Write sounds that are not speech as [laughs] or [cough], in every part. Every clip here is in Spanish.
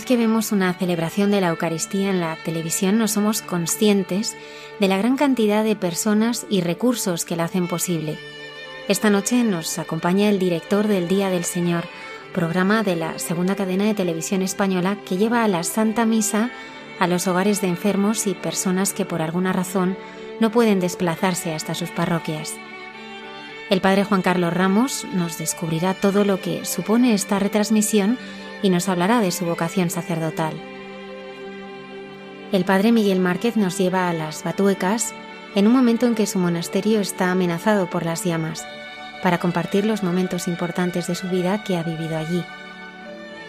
Vez que vemos una celebración de la Eucaristía en la televisión no somos conscientes de la gran cantidad de personas y recursos que la hacen posible. Esta noche nos acompaña el director del Día del Señor, programa de la segunda cadena de televisión española que lleva a la Santa Misa a los hogares de enfermos y personas que por alguna razón no pueden desplazarse hasta sus parroquias. El padre Juan Carlos Ramos nos descubrirá todo lo que supone esta retransmisión y nos hablará de su vocación sacerdotal. El padre Miguel Márquez nos lleva a las Batuecas en un momento en que su monasterio está amenazado por las llamas, para compartir los momentos importantes de su vida que ha vivido allí.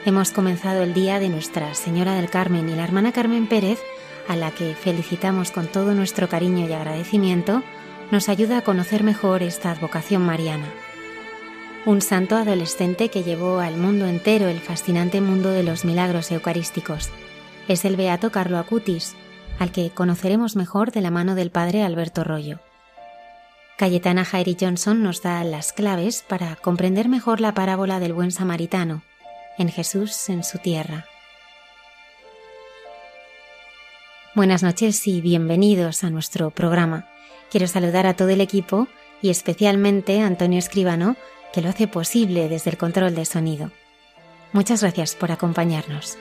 Hemos comenzado el día de Nuestra Señora del Carmen y la hermana Carmen Pérez, a la que felicitamos con todo nuestro cariño y agradecimiento, nos ayuda a conocer mejor esta advocación mariana un santo adolescente que llevó al mundo entero el fascinante mundo de los milagros eucarísticos. Es el beato Carlo Acutis, al que conoceremos mejor de la mano del padre Alberto Rollo. Cayetana Jairi Johnson nos da las claves para comprender mejor la parábola del buen samaritano, en Jesús en su tierra. Buenas noches y bienvenidos a nuestro programa. Quiero saludar a todo el equipo y especialmente a Antonio Escribano, que lo hace posible desde el control de sonido. Muchas gracias por acompañarnos.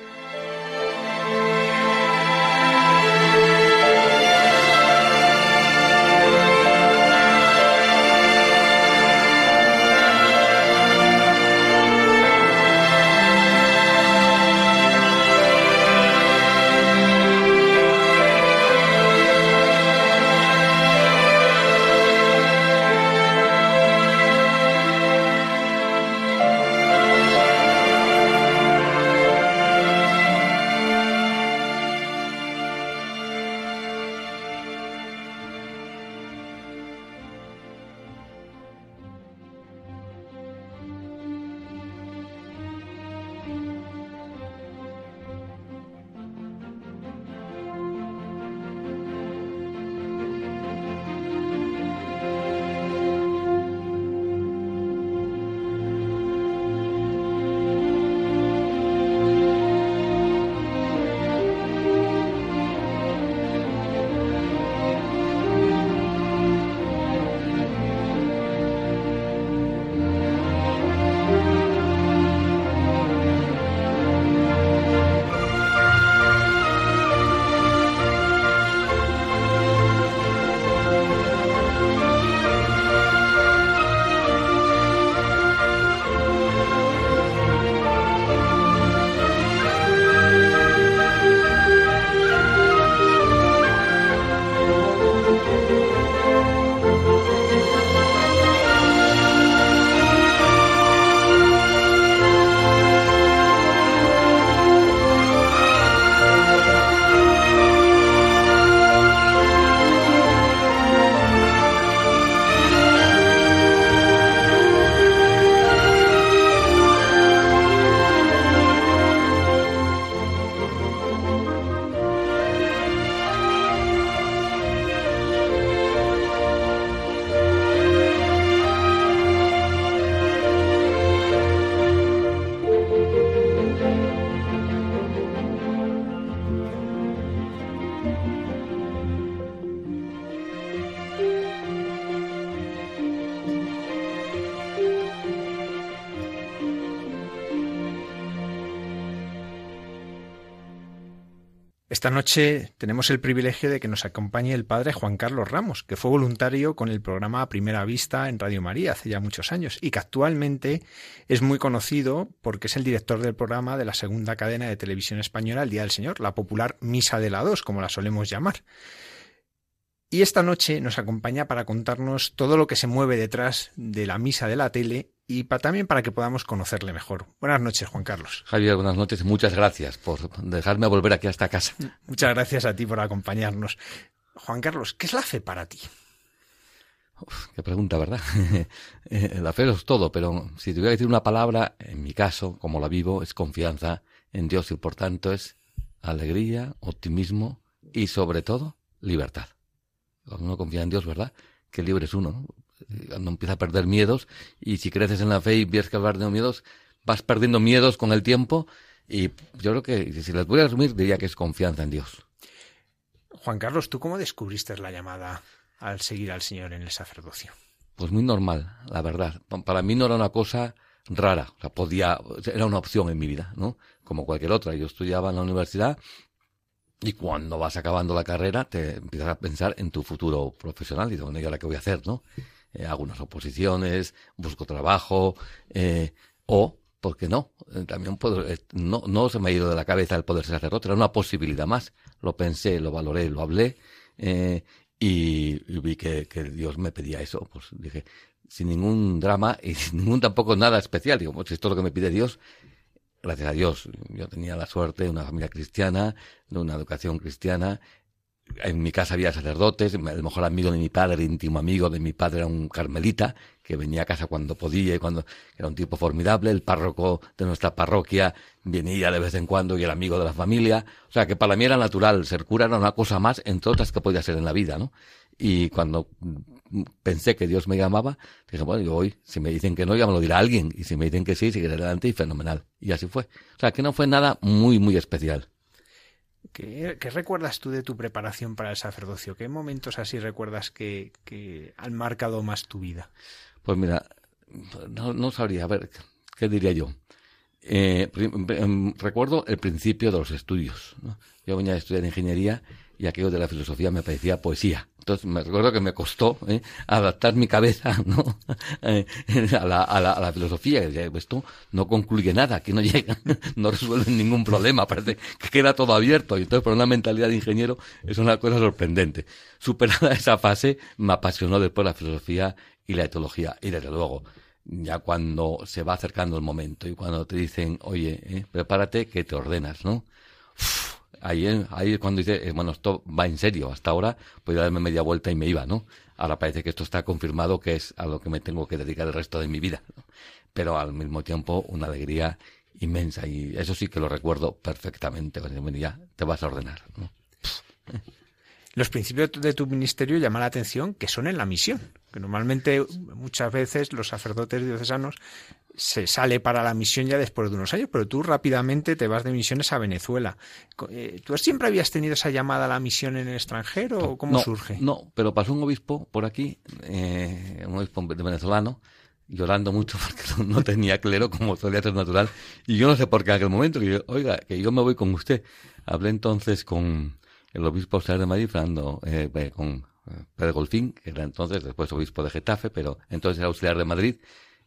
Esta noche tenemos el privilegio de que nos acompañe el padre Juan Carlos Ramos, que fue voluntario con el programa Primera Vista en Radio María hace ya muchos años y que actualmente es muy conocido porque es el director del programa de la segunda cadena de televisión española El Día del Señor, la popular Misa de la Dos, como la solemos llamar. Y esta noche nos acompaña para contarnos todo lo que se mueve detrás de la misa de la tele y también para que podamos conocerle mejor. Buenas noches, Juan Carlos. Javier, buenas noches y muchas gracias por dejarme volver aquí a esta casa. Muchas gracias a ti por acompañarnos. Juan Carlos, ¿qué es la fe para ti? qué pregunta, ¿verdad? [laughs] Eh, la fe es todo, pero si tuviera que decir una palabra, en mi caso, como la vivo, es confianza en Dios y por tanto es alegría, optimismo y sobre todo libertad. Cuando uno confía en Dios, ¿verdad? Que libre es uno, ¿no? Cuando empieza a perder miedos y si creces en la fe y ves que vas perdiendo miedos, vas perdiendo miedos con el tiempo y yo creo que si les voy a resumir diría que es confianza en Dios. Juan Carlos, ¿tú cómo descubriste la llamada al seguir al Señor en el sacerdocio? Pues muy normal, la verdad. Para mí no era una cosa rara, o sea, podía, era una opción en mi vida, ¿no? Como cualquier otra. Yo estudiaba en la universidad y cuando vas acabando la carrera te empiezas a pensar en tu futuro profesional y de bueno, ¿y ahora qué voy a hacer, no? Eh, hago unas oposiciones, busco trabajo, eh, o, ¿por qué no? Eh, también puedo, eh, no, no se me ha ido de la cabeza el poder ser sacerdote, era una posibilidad más. Lo pensé, lo valoré, lo hablé, y, y, vi que, que Dios me pedía eso. Pues dije, sin ningún drama y [laughs] sin ningún tampoco nada especial. Digo, pues esto es lo que me pide Dios. Gracias a Dios, yo tenía la suerte de una familia cristiana, de una educación cristiana, en mi casa había sacerdotes, el mejor amigo de mi padre, íntimo amigo de mi padre era un carmelita, que venía a casa cuando podía y cuando era un tipo formidable, el párroco de nuestra parroquia venía de vez en cuando y el amigo de la familia, o sea que para mí era natural, ser cura era una cosa más entre otras que podía ser en la vida, ¿no? Y cuando pensé que Dios me llamaba, dije, bueno, yo hoy, si me dicen que no, ya me lo dirá alguien, y si me dicen que sí, seguiré adelante y fenomenal. Y así fue. O sea que no fue nada muy, muy especial. ¿Qué, recuerdas tú de tu preparación para el sacerdocio? ¿Qué momentos así recuerdas que, han marcado más tu vida? Pues mira, no, sabría, a ver, ¿qué diría yo? Eh, em, recuerdo el principio de los estudios. Yo venía a estudiar ingeniería y aquello de la filosofía me parecía poesía. Entonces me recuerdo que me costó ¿eh? adaptar mi cabeza [laughs] ¿no? Eh, a, la, a, la, a, la, filosofía. Esto no concluye nada, que no llega, [laughs] no resuelve ningún problema, parece que queda todo abierto. Y entonces, por una mentalidad de ingeniero, es una cosa sorprendente. Superada [laughs] esa fase, me apasionó después la filosofía y la etología. Y desde luego, ya cuando se va acercando el momento y cuando te dicen, oye, ¿eh? prepárate que te ordenas, ¿no? Ahí, ahí cuando dice, eh, bueno, esto va en serio. Hasta ahora podía darme media vuelta y me iba, ¿no? Ahora parece que esto está confirmado que es a lo que me tengo que dedicar el resto de mi vida. Pero al mismo tiempo una alegría inmensa y eso sí que lo recuerdo perfectamente. Cuando ya te vas a ordenar. [laughs] Los principios de tu ministerio llaman la atención que son en la misión, que normalmente muchas veces los sacerdotes diocesanos se sale para la misión ya después de unos años, pero tú rápidamente te vas de misiones a Venezuela. Eh, ¿Tú siempre habías tenido esa llamada a la misión en el extranjero o cómo surge? No, pero pasó un obispo por aquí, eh, un obispo venezolano, llorando mucho [laughs] porque no, tenía clero como solía ser natural. Y yo no sé por qué en aquel momento, que yo, oiga, que yo me voy con usted. Hablé entonces con el obispo auxiliar de Madrid, Fernando, eh, con Pedro Golfín, que era entonces después obispo de Getafe, pero entonces era auxiliar de Madrid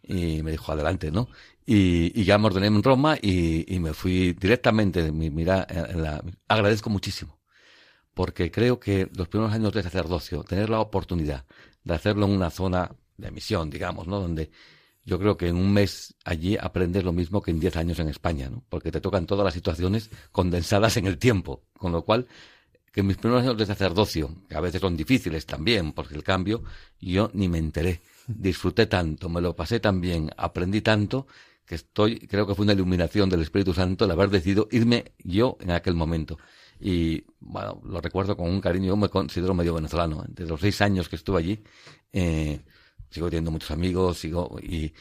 y me dijo adelante, ¿no? Y, y ya me ordené en Roma y, me fui directamente, mira, la, agradezco muchísimo, porque creo que los primeros años de sacerdocio, tener la oportunidad de hacerlo en una zona de misión, digamos, ¿no? Donde yo creo que en un mes allí aprendes lo mismo que en diez años en España, ¿no? Porque te tocan todas las situaciones condensadas en el tiempo, con lo cual que mis primeros años de sacerdocio, que a veces son difíciles también, porque el cambio, yo ni me enteré disfruté tanto, me lo pasé tan bien, aprendí tanto, que estoy, creo que fue una iluminación del Espíritu Santo el haber decidido irme yo en aquel momento. Y bueno, lo recuerdo con un cariño, yo me considero medio venezolano. Desde los seis años que estuve allí, eh, sigo teniendo muchos amigos, sigo, y,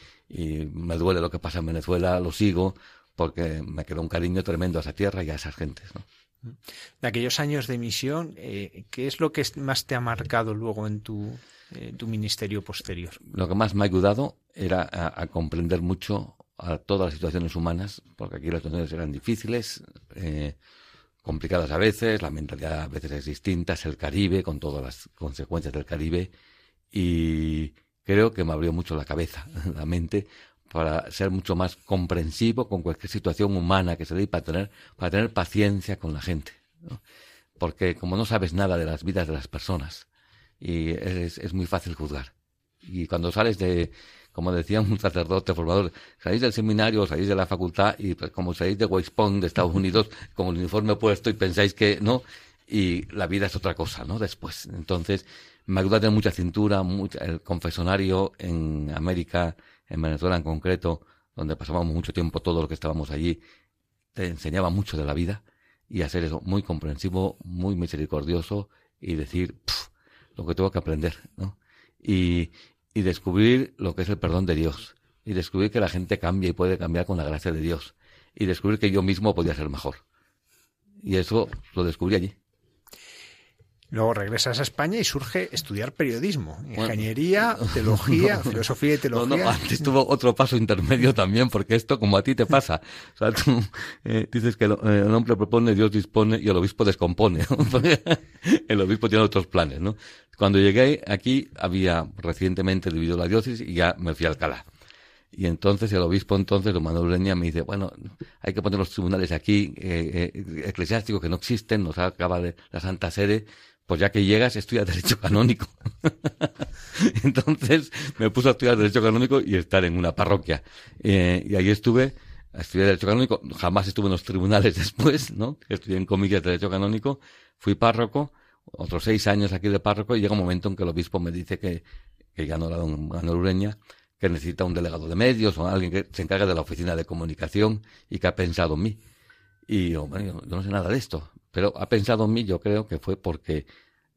me duele lo que pasa en Venezuela, lo sigo, porque me quedó un cariño tremendo a esa tierra y a esas gentes. De aquellos años de misión, eh, ¿qué es lo que más te ha marcado luego en tu, eh, tu ministerio posterior? Lo que más me ha ayudado era a, comprender mucho a todas las situaciones humanas, porque aquí las situaciones eran difíciles, eh, complicadas a veces, la mentalidad a veces es distinta, es el Caribe, con todas las consecuencias del Caribe, y creo que me abrió mucho la cabeza, [laughs] la mente, para ser mucho más comprensivo con cualquier situación humana que se dé para tener, para tener paciencia con la gente. Porque como no sabes nada de las vidas de las personas, y es, es muy fácil juzgar. Y cuando sales de, como decía un sacerdote formador, salís del seminario, salís de la facultad y pues, como salís de West Point, de Estados Unidos, con el uniforme puesto y pensáis que no, y la vida es otra cosa, ¿no? Después. Entonces, me ayuda a tener mucha cintura, mucha, el confesonario en América, en Venezuela en concreto, donde pasábamos mucho tiempo todos los que estábamos allí, te enseñaba mucho de la vida y hacer eso muy comprensivo, muy misericordioso y decir lo que tengo que aprender, ¿no? Y, y descubrir lo que es el perdón de Dios y descubrir que la gente cambia y puede cambiar con la gracia de Dios y descubrir que yo mismo podía ser mejor. Y eso lo descubrí allí. Luego regresas a España y surge estudiar periodismo, ingeniería, [laughs] teología, filosofía y teología. No, no, antes tuvo otro paso intermedio también, porque esto como a ti te pasa. O sea, tú eh, dices que el, el, hombre propone, Dios dispone y el obispo descompone. [laughs] el obispo tiene otros planes, ¿no? Cuando llegué aquí había recientemente dividido la diócesis y ya me fui a Alcalá. Y entonces el obispo entonces, don Manuel Ureña, me dice, bueno, hay que poner los tribunales aquí, eh, eh, eclesiásticos que no existen, nos acaba de la Santa Sede, pues ya que llegas, estudia Derecho Canónico. [laughs] entonces me puso a estudiar Derecho Canónico y estar en una parroquia. Eh, y ahí estuve, a estudiar Derecho Canónico, jamás estuve en los tribunales [laughs] después, ¿no? Estudié en comillas Derecho Canónico, fui párroco, otros seis años aquí de párroco, y llega un momento en que el obispo me dice que, que ya no era don Manuel Ureña, que necesita un delegado de medios o alguien que se encargue de la oficina de comunicación y que ha pensado en mí. Y yo, yo no sé nada de esto, pero ha pensado en mí, yo creo que fue porque,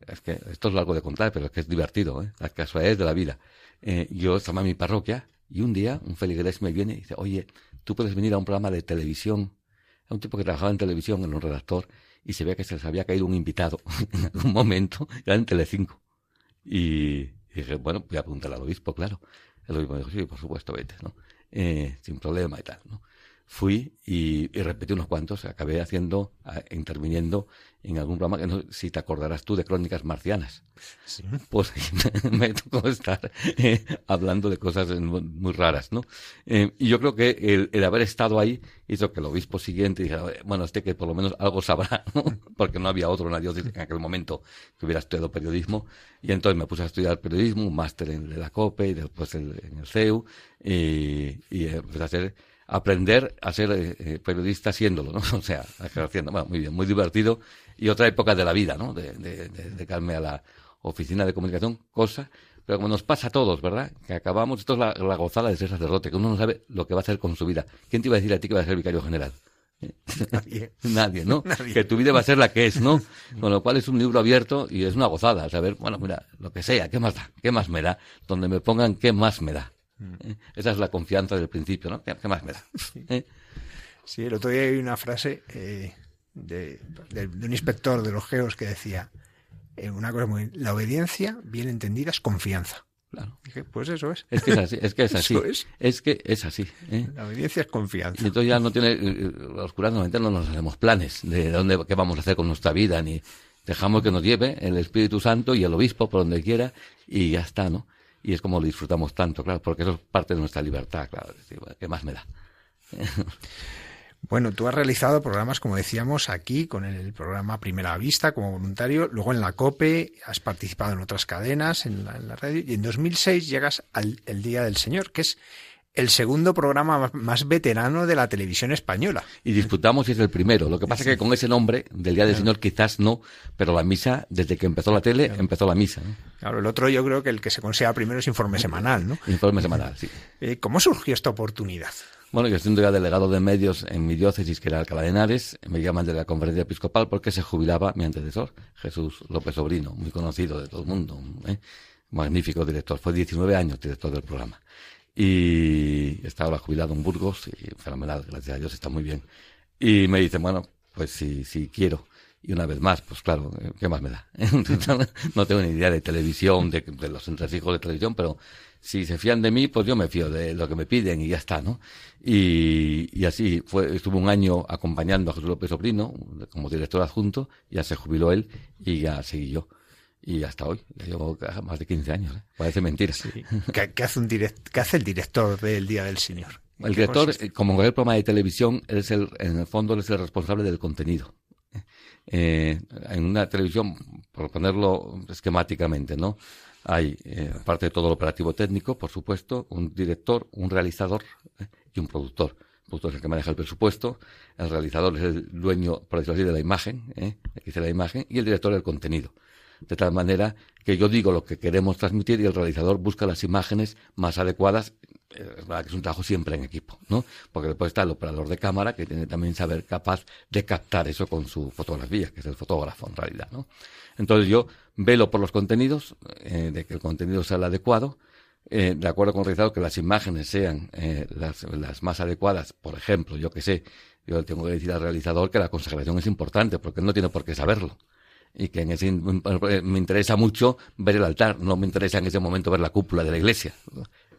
esto es largo de contar, pero es que es divertido, ¿eh? las casualidades de la vida. Eh, yo estaba en mi parroquia y un día un feligrés me viene y dice, oye, tú puedes venir a un programa de televisión. Era un tipo que trabajaba en televisión, en un redactor, y se ve que se les había caído un invitado [laughs] en algún momento, era en Telecinco. Y, y dije, bueno, voy a preguntarle al obispo, claro. El obispo me dijo, sí, por supuesto, vete, ¿no? Eh, sin problema y tal. Fui y, repetí unos cuantos, acabé haciendo, a, interviniendo en algún programa que no si te acordarás tú de Crónicas Marcianas. Sí. Pues [laughs] me tocó estar eh, hablando de cosas muy raras, ¿no? Eh, y yo creo que el, el, haber estado ahí hizo que el obispo siguiente dijera, bueno, este que por lo menos algo sabrá, [laughs] ¿no? Porque no había otro en la diócesis en aquel momento que hubiera estudiado periodismo. Y entonces me puse a estudiar periodismo, un máster en la COPE y después el, en el CEU y, y empecé a hacer aprender a ser eh, periodista siéndolo, ¿no? [laughs] O sea, ejerciendo. Bueno, muy bien, muy divertido. Y otra época de la vida, ¿no? De, de, de, de a la oficina de comunicación, cosa, pero como nos pasa a todos, ¿verdad? Que acabamos, esto es la, la, gozada de ser sacerdote, que uno no sabe lo que va a hacer con su vida. ¿Quién te iba a decir a ti que va a ser vicario general? [laughs] Nadie. Nadie, ¿no? [laughs] Nadie. Que tu vida va a ser la que es, ¿no? Con lo cual es un libro abierto y es una gozada, saber, bueno, mira, lo que sea, ¿qué más da? ¿Qué más me da? Donde me pongan, ¿qué más me da? ¿Eh? Esa es la confianza del principio, ¿no? ¿Qué, más me da? ¿Eh? Sí, el otro día hay una frase eh, de, de, de, un inspector de los geos que decía eh, una cosa muy... La obediencia, bien entendida, es confianza. Claro. Dije, pues eso es. Es que es así. Es, que es, [laughs] así. Es. es. que es así. ¿eh? La obediencia es confianza. Y entonces ya no tiene... Los curas normalmente no nos hacemos planes de dónde, qué vamos a hacer con nuestra vida, ni dejamos que nos lleve el Espíritu Santo y el Obispo por donde quiera y ya está, ¿no? Y es como lo disfrutamos tanto, claro, porque eso es parte de nuestra libertad, claro. ¿Qué más me da? [laughs] Bueno, tú has realizado programas, como decíamos, aquí con el programa Primera Vista como voluntario, luego en la COPE, has participado en otras cadenas, en la, en la radio, y en 2006 llegas al el Día del Señor, que es el segundo programa más veterano de la televisión española. Y disputamos y es el primero. Lo que pasa es que con ese nombre del Día del Señor quizás no, pero la misa, desde que empezó la tele, claro. empezó la misa. ¿no? Claro, el otro yo creo que el que se considera primero es Informe Semanal, ¿no? Informe Semanal, sí. Eh, ¿Cómo surgió esta oportunidad? Bueno, yo siendo ya delegado de medios en mi diócesis, que era Alcalá de Henares, me llaman de la conferencia episcopal porque se jubilaba mi antecesor, Jesús López Sobrino, muy conocido de todo el mundo, ¿eh? magnífico director, fue 19 años director del programa y estaba jubilado en Burgos y fenomenal, gracias a Dios está muy bien. Y me dicen, bueno, pues si, si quiero. Y una vez más, pues claro, ¿qué más me da? [laughs] no tengo ni idea de televisión, de, de los entresijos de televisión, pero si se fían de mí, pues yo me fío de lo que me piden y ya está, ¿no? Y, y así fue, estuve un año acompañando a Jesús López Sobrino como director adjunto, ya se jubiló él y ya seguí yo. Y hasta hoy, ya llevo más de 15 años, ¿eh? parece mentira. [laughs] ¿Qué, hace un direct, ¿Qué hace el director del Día del Señor? El director, como en cualquier programa de televisión, es el, en el fondo es el responsable del contenido. Eh, en una televisión, por ponerlo esquemáticamente, ¿no? Hay, eh, aparte de todo lo operativo técnico, por supuesto, un director, un realizador eh, y un productor. El productor es el que maneja el presupuesto, el realizador es el dueño, por decirlo así, de la imagen, ¿eh? el que dice la imagen, y el director del contenido. De tal manera que yo digo lo que queremos transmitir y el realizador busca las imágenes más adecuadas es verdad que es un trabajo siempre en equipo, ¿no? Porque después está el operador de cámara que tiene también saber capaz de captar eso con su fotografía, que es el fotógrafo en realidad, ¿no? Entonces yo velo por los contenidos, eh, de que el contenido sea el adecuado, eh, de acuerdo con el realizador, que las imágenes sean eh, las, las, más adecuadas. Por ejemplo, yo que sé, yo tengo que decir al realizador que la consagración es importante, porque él no tiene por qué saberlo. Y que en ese, me interesa mucho ver el altar, no me interesa en ese momento ver la cúpula de la iglesia.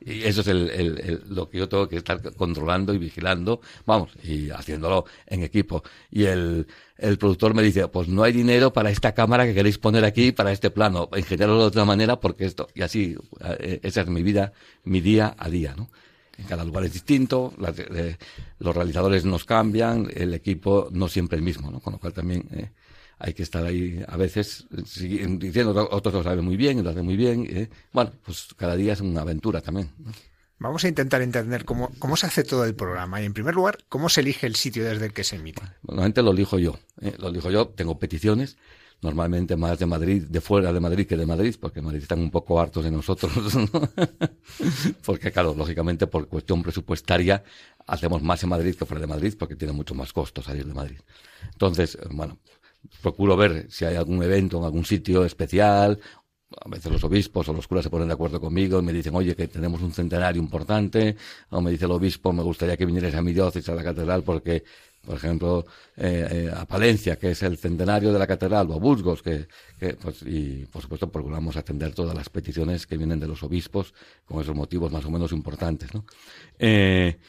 Y eso es el, el, lo que yo tengo que estar controlando y vigilando, vamos, y haciéndolo en equipo. Y el, el productor me dice, pues no hay dinero para esta cámara que queréis poner aquí, para este plano, ingeniarlo de otra manera porque esto, y así, eh, esa es mi vida, mi día a día, ¿no? En cada lugar es distinto, eh, los realizadores nos cambian, el equipo no siempre el mismo, ¿no? Con lo cual también, eh, hay que estar ahí a veces diciendo, otros lo saben muy bien, lo hacen muy bien. ¿eh? Bueno, pues cada día es una aventura también. Vamos a intentar entender cómo, cómo se hace todo el programa y, en primer lugar, cómo se elige el sitio desde el que se emite. Normalmente lo elijo yo. ¿eh? Lo elijo yo, tengo peticiones, normalmente más de Madrid, de fuera de Madrid que de Madrid, porque en Madrid están un poco hartos de nosotros. [laughs] porque, claro, lógicamente, por cuestión presupuestaria, hacemos más en Madrid que fuera de Madrid, porque tiene mucho más costo salir de Madrid. Entonces, bueno, procuro ver si hay algún evento en algún sitio especial. A veces los obispos o los curas se ponen de acuerdo conmigo y me dicen, oye, que tenemos un centenario importante. O me dice el obispo, me gustaría que vinieras a mi diócesis, a la catedral, porque, por ejemplo, eh, eh, a Palencia, que es el centenario de la catedral, o a Burgos, que, que, pues, y por supuesto procuramos atender todas las peticiones que vienen de los obispos con esos motivos más o menos importantes, ¿no? Eh,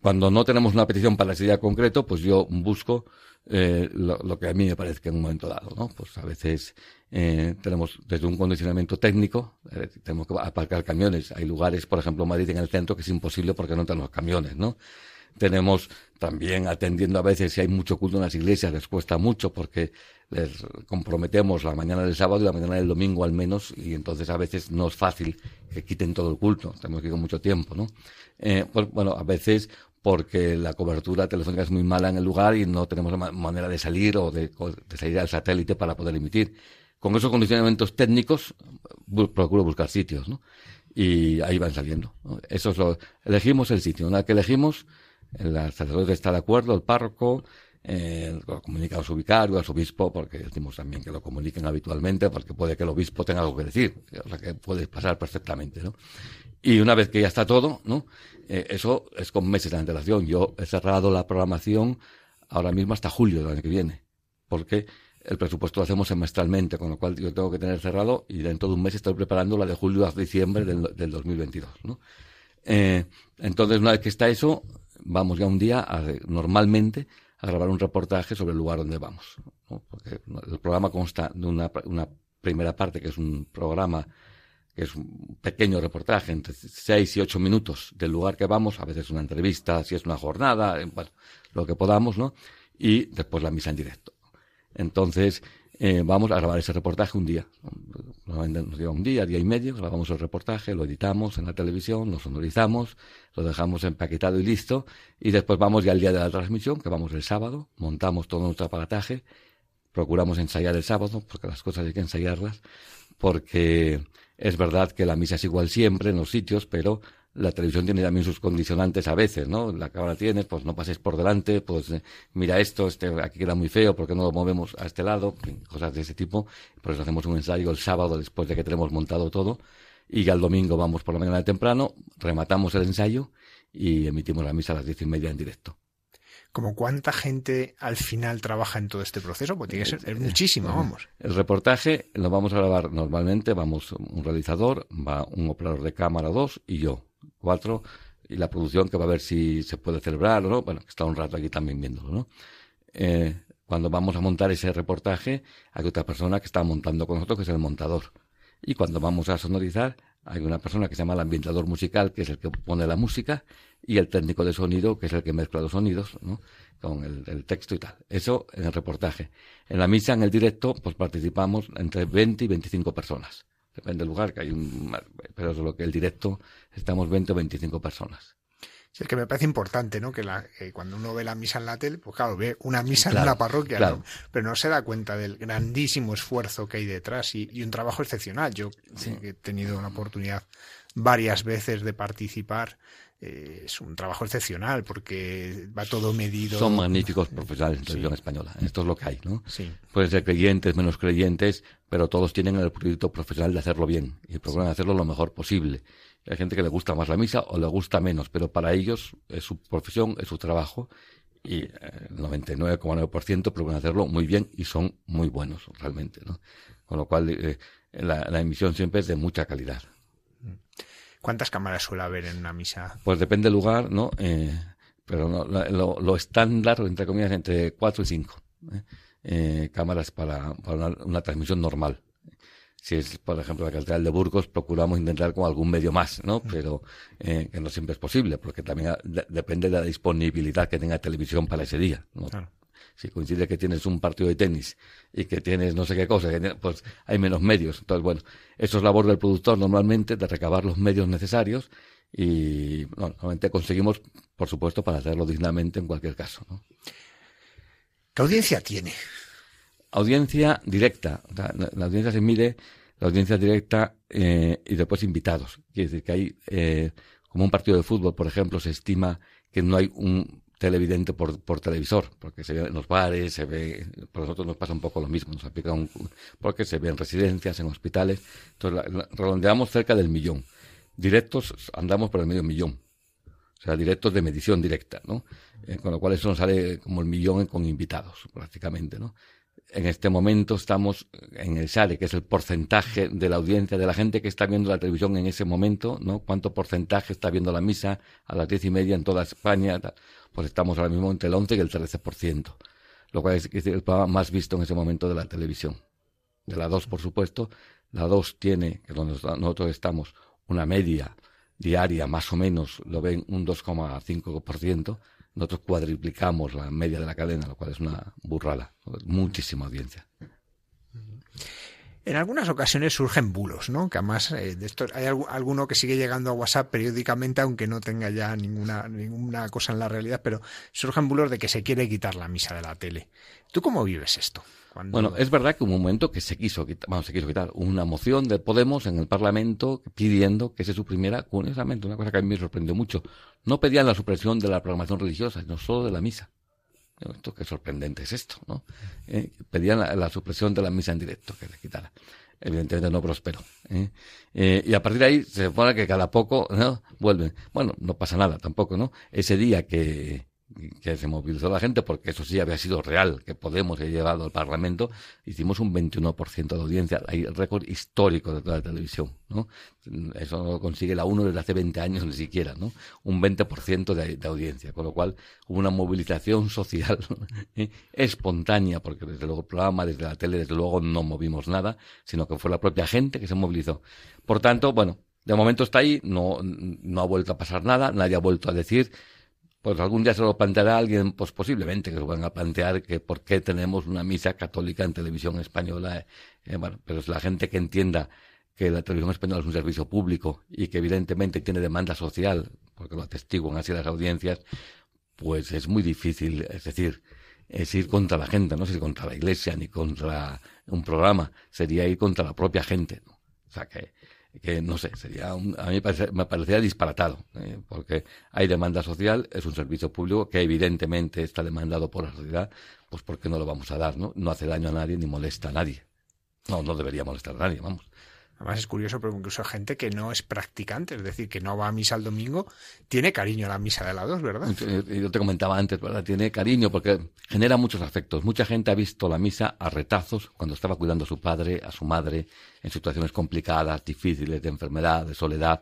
cuando no tenemos una petición para ese día concreto, pues yo busco eh, lo, que a mí me que en un momento dado, ¿no? Pues a veces eh, tenemos desde un condicionamiento técnico, tenemos que aparcar camiones. Hay lugares, por ejemplo, Madrid en el centro, que es imposible porque no tenemos camiones, ¿no? Tenemos también atendiendo a veces si hay mucho culto en las iglesias, les cuesta mucho porque les comprometemos la mañana del sábado y la mañana del domingo al menos, y entonces a veces no es fácil que quiten todo el culto, tenemos que ir con mucho tiempo, ¿no? Eh, pues bueno, a veces porque la cobertura telefónica es muy mala en el lugar y no tenemos manera de salir o de, de salir al satélite para poder emitir. Con esos condicionamientos técnicos procuro buscar sitios, ¿no? Y ahí van saliendo. Eso es lo, elegimos el sitio. Una vez que elegimos, el sacerdote está de acuerdo, el párroco, eh, lo comunica a su vicario, a su obispo, porque decimos también que lo comuniquen habitualmente, porque puede que el obispo tenga algo que decir, o sea que puede pasar perfectamente, ¿no? Y una vez que ya está todo, ¿no? Eh, eso es con meses de antelación. Yo he cerrado la programación ahora mismo hasta julio del año que viene, porque el presupuesto lo hacemos semestralmente, con lo cual yo tengo que tener cerrado y dentro de un mes estoy preparando la de julio a diciembre del, del 2022, ¿no? Eh, entonces, una vez que está eso, vamos ya un día, a, normalmente, a grabar un reportaje sobre el lugar donde vamos. ¿no? Porque el programa consta de una, una primera parte, que es un programa es un pequeño reportaje, entre seis y ocho minutos del lugar que vamos, a veces una entrevista, si es una jornada, bueno, lo que podamos, ¿no? Y después la misa en directo. Entonces, eh, vamos a grabar ese reportaje un día. Normalmente nos lleva un día, día y medio, grabamos el reportaje, lo editamos en la televisión, lo sonorizamos, lo dejamos empaquetado y listo, y después vamos ya al día de la transmisión, que vamos el sábado, montamos todo nuestro aparataje, procuramos ensayar el sábado, porque las cosas hay que ensayarlas, porque es verdad que la misa es igual siempre en los sitios, pero la televisión tiene también sus condicionantes a veces, ¿no? La cámara tienes, pues no pases por delante, pues eh, mira esto, este aquí queda muy feo, porque no lo movemos a este lado? Cosas de ese tipo. Por eso hacemos un ensayo el sábado después de que tenemos montado todo. Y ya el domingo vamos por la mañana de temprano, rematamos el ensayo y emitimos la misa a las diez y media en directo. Como cuánta gente al final trabaja en todo este proceso, pues tiene que ser es muchísimo, vamos. El reportaje lo vamos a grabar normalmente, vamos un realizador, va un operador de cámara dos y yo, cuatro, y la producción que va a ver si se puede celebrar o no, bueno, que está un rato aquí también viéndolo, ¿no? Eh, cuando vamos a montar ese reportaje, hay otra persona que está montando con nosotros, que es el montador. Y cuando vamos a sonorizar, hay una persona que se llama el ambientador musical, que es el que pone la música, y el técnico de sonido, que es el que mezcla los sonidos. Con el, texto y tal. Eso en el reportaje. En la misa, en el directo, pues participamos entre 20 y 25 personas. Depende del lugar, que hay un... Pero es lo que el directo, estamos 20 o 25 personas. Sí, es que me parece importante, ¿no? Que, la, cuando uno ve la misa en la tele, pues claro, ve una misa en una parroquia, pero no se da cuenta del grandísimo esfuerzo que hay detrás y, un trabajo excepcional. Yo he tenido una oportunidad varias veces de participar. Eh, es un trabajo excepcional porque va todo medido. Son magníficos profesionales en televisión española. Esto es lo que hay, ¿no? Sí. Pueden ser creyentes, menos creyentes, pero todos tienen el proyecto profesional de hacerlo bien y procuran hacerlo lo mejor posible. Hay gente que le gusta más la misa o le gusta menos, pero para ellos es su profesión, es su trabajo y el eh, 99,9% procuran hacerlo muy bien y son muy buenos realmente, ¿no? Con lo cual eh, la, emisión siempre es de mucha calidad. ¿Cuántas cámaras suele haber en una misa? Pues depende del lugar, ¿no? Eh, pero lo, lo, estándar, entre comillas, entre 4 y 5 cámaras para, una transmisión normal si es, por ejemplo, la Catedral de Burgos, procuramos intentar con algún medio más, ¿no? Pero eh, que no siempre es posible, porque también depende de la disponibilidad que tenga televisión para ese día. Si coincide que tienes un partido de tenis y que tienes no sé qué cosa, pues hay menos medios. Entonces, bueno, eso es labor del productor normalmente, de recabar los medios necesarios y normalmente conseguimos, por supuesto, para hacerlo dignamente en cualquier caso. ¿no? ¿Qué audiencia tiene? Audiencia directa. la, audiencia se mide, la audiencia directa eh, y después invitados. Quiere decir que hay, eh, como un partido de fútbol, por ejemplo, se estima que no hay un televidente por, por televisor, porque se ve en los bares, se ve, por nosotros nos pasa un poco lo mismo, nos aplica un, porque se ve en residencias, en hospitales, entonces redondeamos cerca del millón. Directos andamos por el medio millón, o sea, directos de medición directa, ¿no? Eh, con lo cual eso nos sale como el millón con invitados, prácticamente, ¿no? En este momento estamos en el SARE, que es el porcentaje de la audiencia, de la gente que está viendo la televisión en ese momento, ¿no? ¿Cuánto porcentaje está viendo la misa a las diez y media en toda España? Pues estamos ahora mismo entre el 11 y el 13%, lo cual es el programa más visto en ese momento de la televisión. De la 2, por supuesto, la 2 tiene, que donde nosotros estamos, una media diaria más o menos, lo ven un 2,5%, nosotros cuadriplicamos la media de la cadena, lo cual es una burrada, muchísima audiencia. En algunas ocasiones surgen bulos, ¿no? Que además eh, de esto hay alguno que sigue llegando a WhatsApp periódicamente, aunque no tenga ya ninguna, ninguna cosa en la realidad, pero surgen bulos de que se quiere quitar la misa de la tele. ¿Tú cómo vives esto? Bueno, es verdad que hubo un momento que se quiso quitar, vamos, se quiso quitar una moción de Podemos en el Parlamento pidiendo que se suprimiera, curiosamente, una cosa que a mí me sorprendió mucho. No pedían la supresión de la programación religiosa, sino solo de la misa. Esto qué sorprendente es esto, ¿no? Eh, pedían la, supresión de la misa en directo, que se quitara. Evidentemente no prosperó. ¿eh? Eh, y a partir de ahí se supone que cada poco vuelven. Bueno, no pasa nada tampoco, ¿no? Ese día que, que se movilizó la gente, porque eso sí había sido real, que Podemos he llevado al Parlamento, hicimos un 21% de audiencia, hay récord histórico de toda la televisión, ¿no? Eso no lo consigue la UNO desde hace 20 años ni siquiera, ¿no? Un 20% de, de, audiencia, con lo cual hubo una movilización social [laughs] ¿eh? espontánea, porque desde luego el programa, desde la tele, desde luego no movimos nada, sino que fue la propia gente que se movilizó. Por tanto, bueno, de momento está ahí, no, no ha vuelto a pasar nada, nadie ha vuelto a decir, pues algún día se lo planteará alguien, pues posiblemente que lo van a plantear que por qué tenemos una misa católica en televisión española. Eh, pero es la gente que entienda que la televisión española es un servicio público y que evidentemente tiene demanda social, porque lo atestiguan así las audiencias, pues es muy difícil, es decir, es ir contra la gente, no es ir contra la iglesia ni contra un programa, sería ir contra la propia gente. O sea que que no sé, sería a mí me, parece, me parecería disparatado, ¿eh? porque hay demanda social, es un servicio público que evidentemente está demandado por la sociedad, pues ¿por qué no lo vamos a dar? No, no hace daño a nadie ni molesta a nadie. No, no debería molestar a nadie, vamos. Además es curioso, pero incluso gente que no es practicante, es decir, que no va a misa el domingo, tiene cariño a la misa de la dos, ¿verdad? Yo te comentaba antes, ¿verdad? Tiene cariño porque genera muchos afectos. Mucha gente ha visto la misa a retazos cuando estaba cuidando a su padre, a su madre, en situaciones complicadas, difíciles, de enfermedad, de soledad.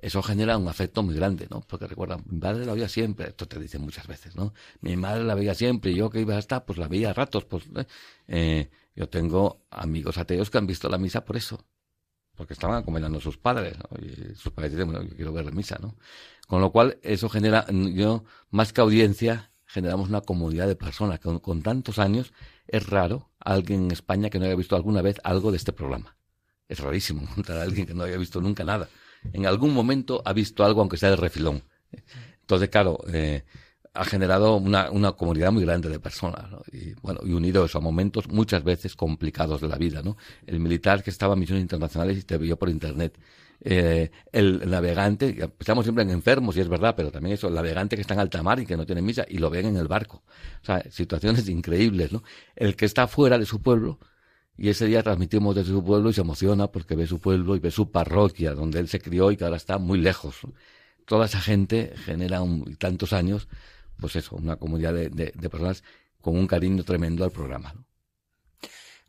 Eso genera un afecto muy grande, ¿no? Porque recuerda, mi padre la veía siempre, esto te dicen muchas veces, ¿no? Mi madre la veía siempre y yo que iba a estar, pues la veía a ratos, pues... ¿eh? eh yo tengo amigos ateos que han visto la misa por eso, porque estaban acompañando a sus padres, y sus padres dicen, bueno, yo quiero ver la misa, ¿no? Con lo cual, eso genera, yo, más que audiencia, generamos una comunidad de personas. Con, con tantos años, es raro alguien en España que no haya visto alguna vez algo de este programa. Es rarísimo [laughs] encontrar a alguien que no haya visto nunca nada. En algún momento ha visto algo, aunque sea de refilón. Entonces, claro, eh, ha generado una, comunidad muy grande de personas, y bueno, y unido eso a momentos muchas veces complicados de la vida, ¿no? El militar que estaba en misiones internacionales y te vio por internet. Eh, el navegante, estamos siempre en enfermos, y es verdad, pero también eso, el navegante que está en alta mar y que no tiene misa y lo ven en el barco. O sea, situaciones increíbles, ¿no? El que está fuera de su pueblo, y ese día transmitimos desde su pueblo y se emociona porque ve su pueblo y ve su parroquia, donde él se crió y que ahora está muy lejos. Toda esa gente genera un, tantos años pues eso, una comunidad de, personas con un cariño tremendo al programa.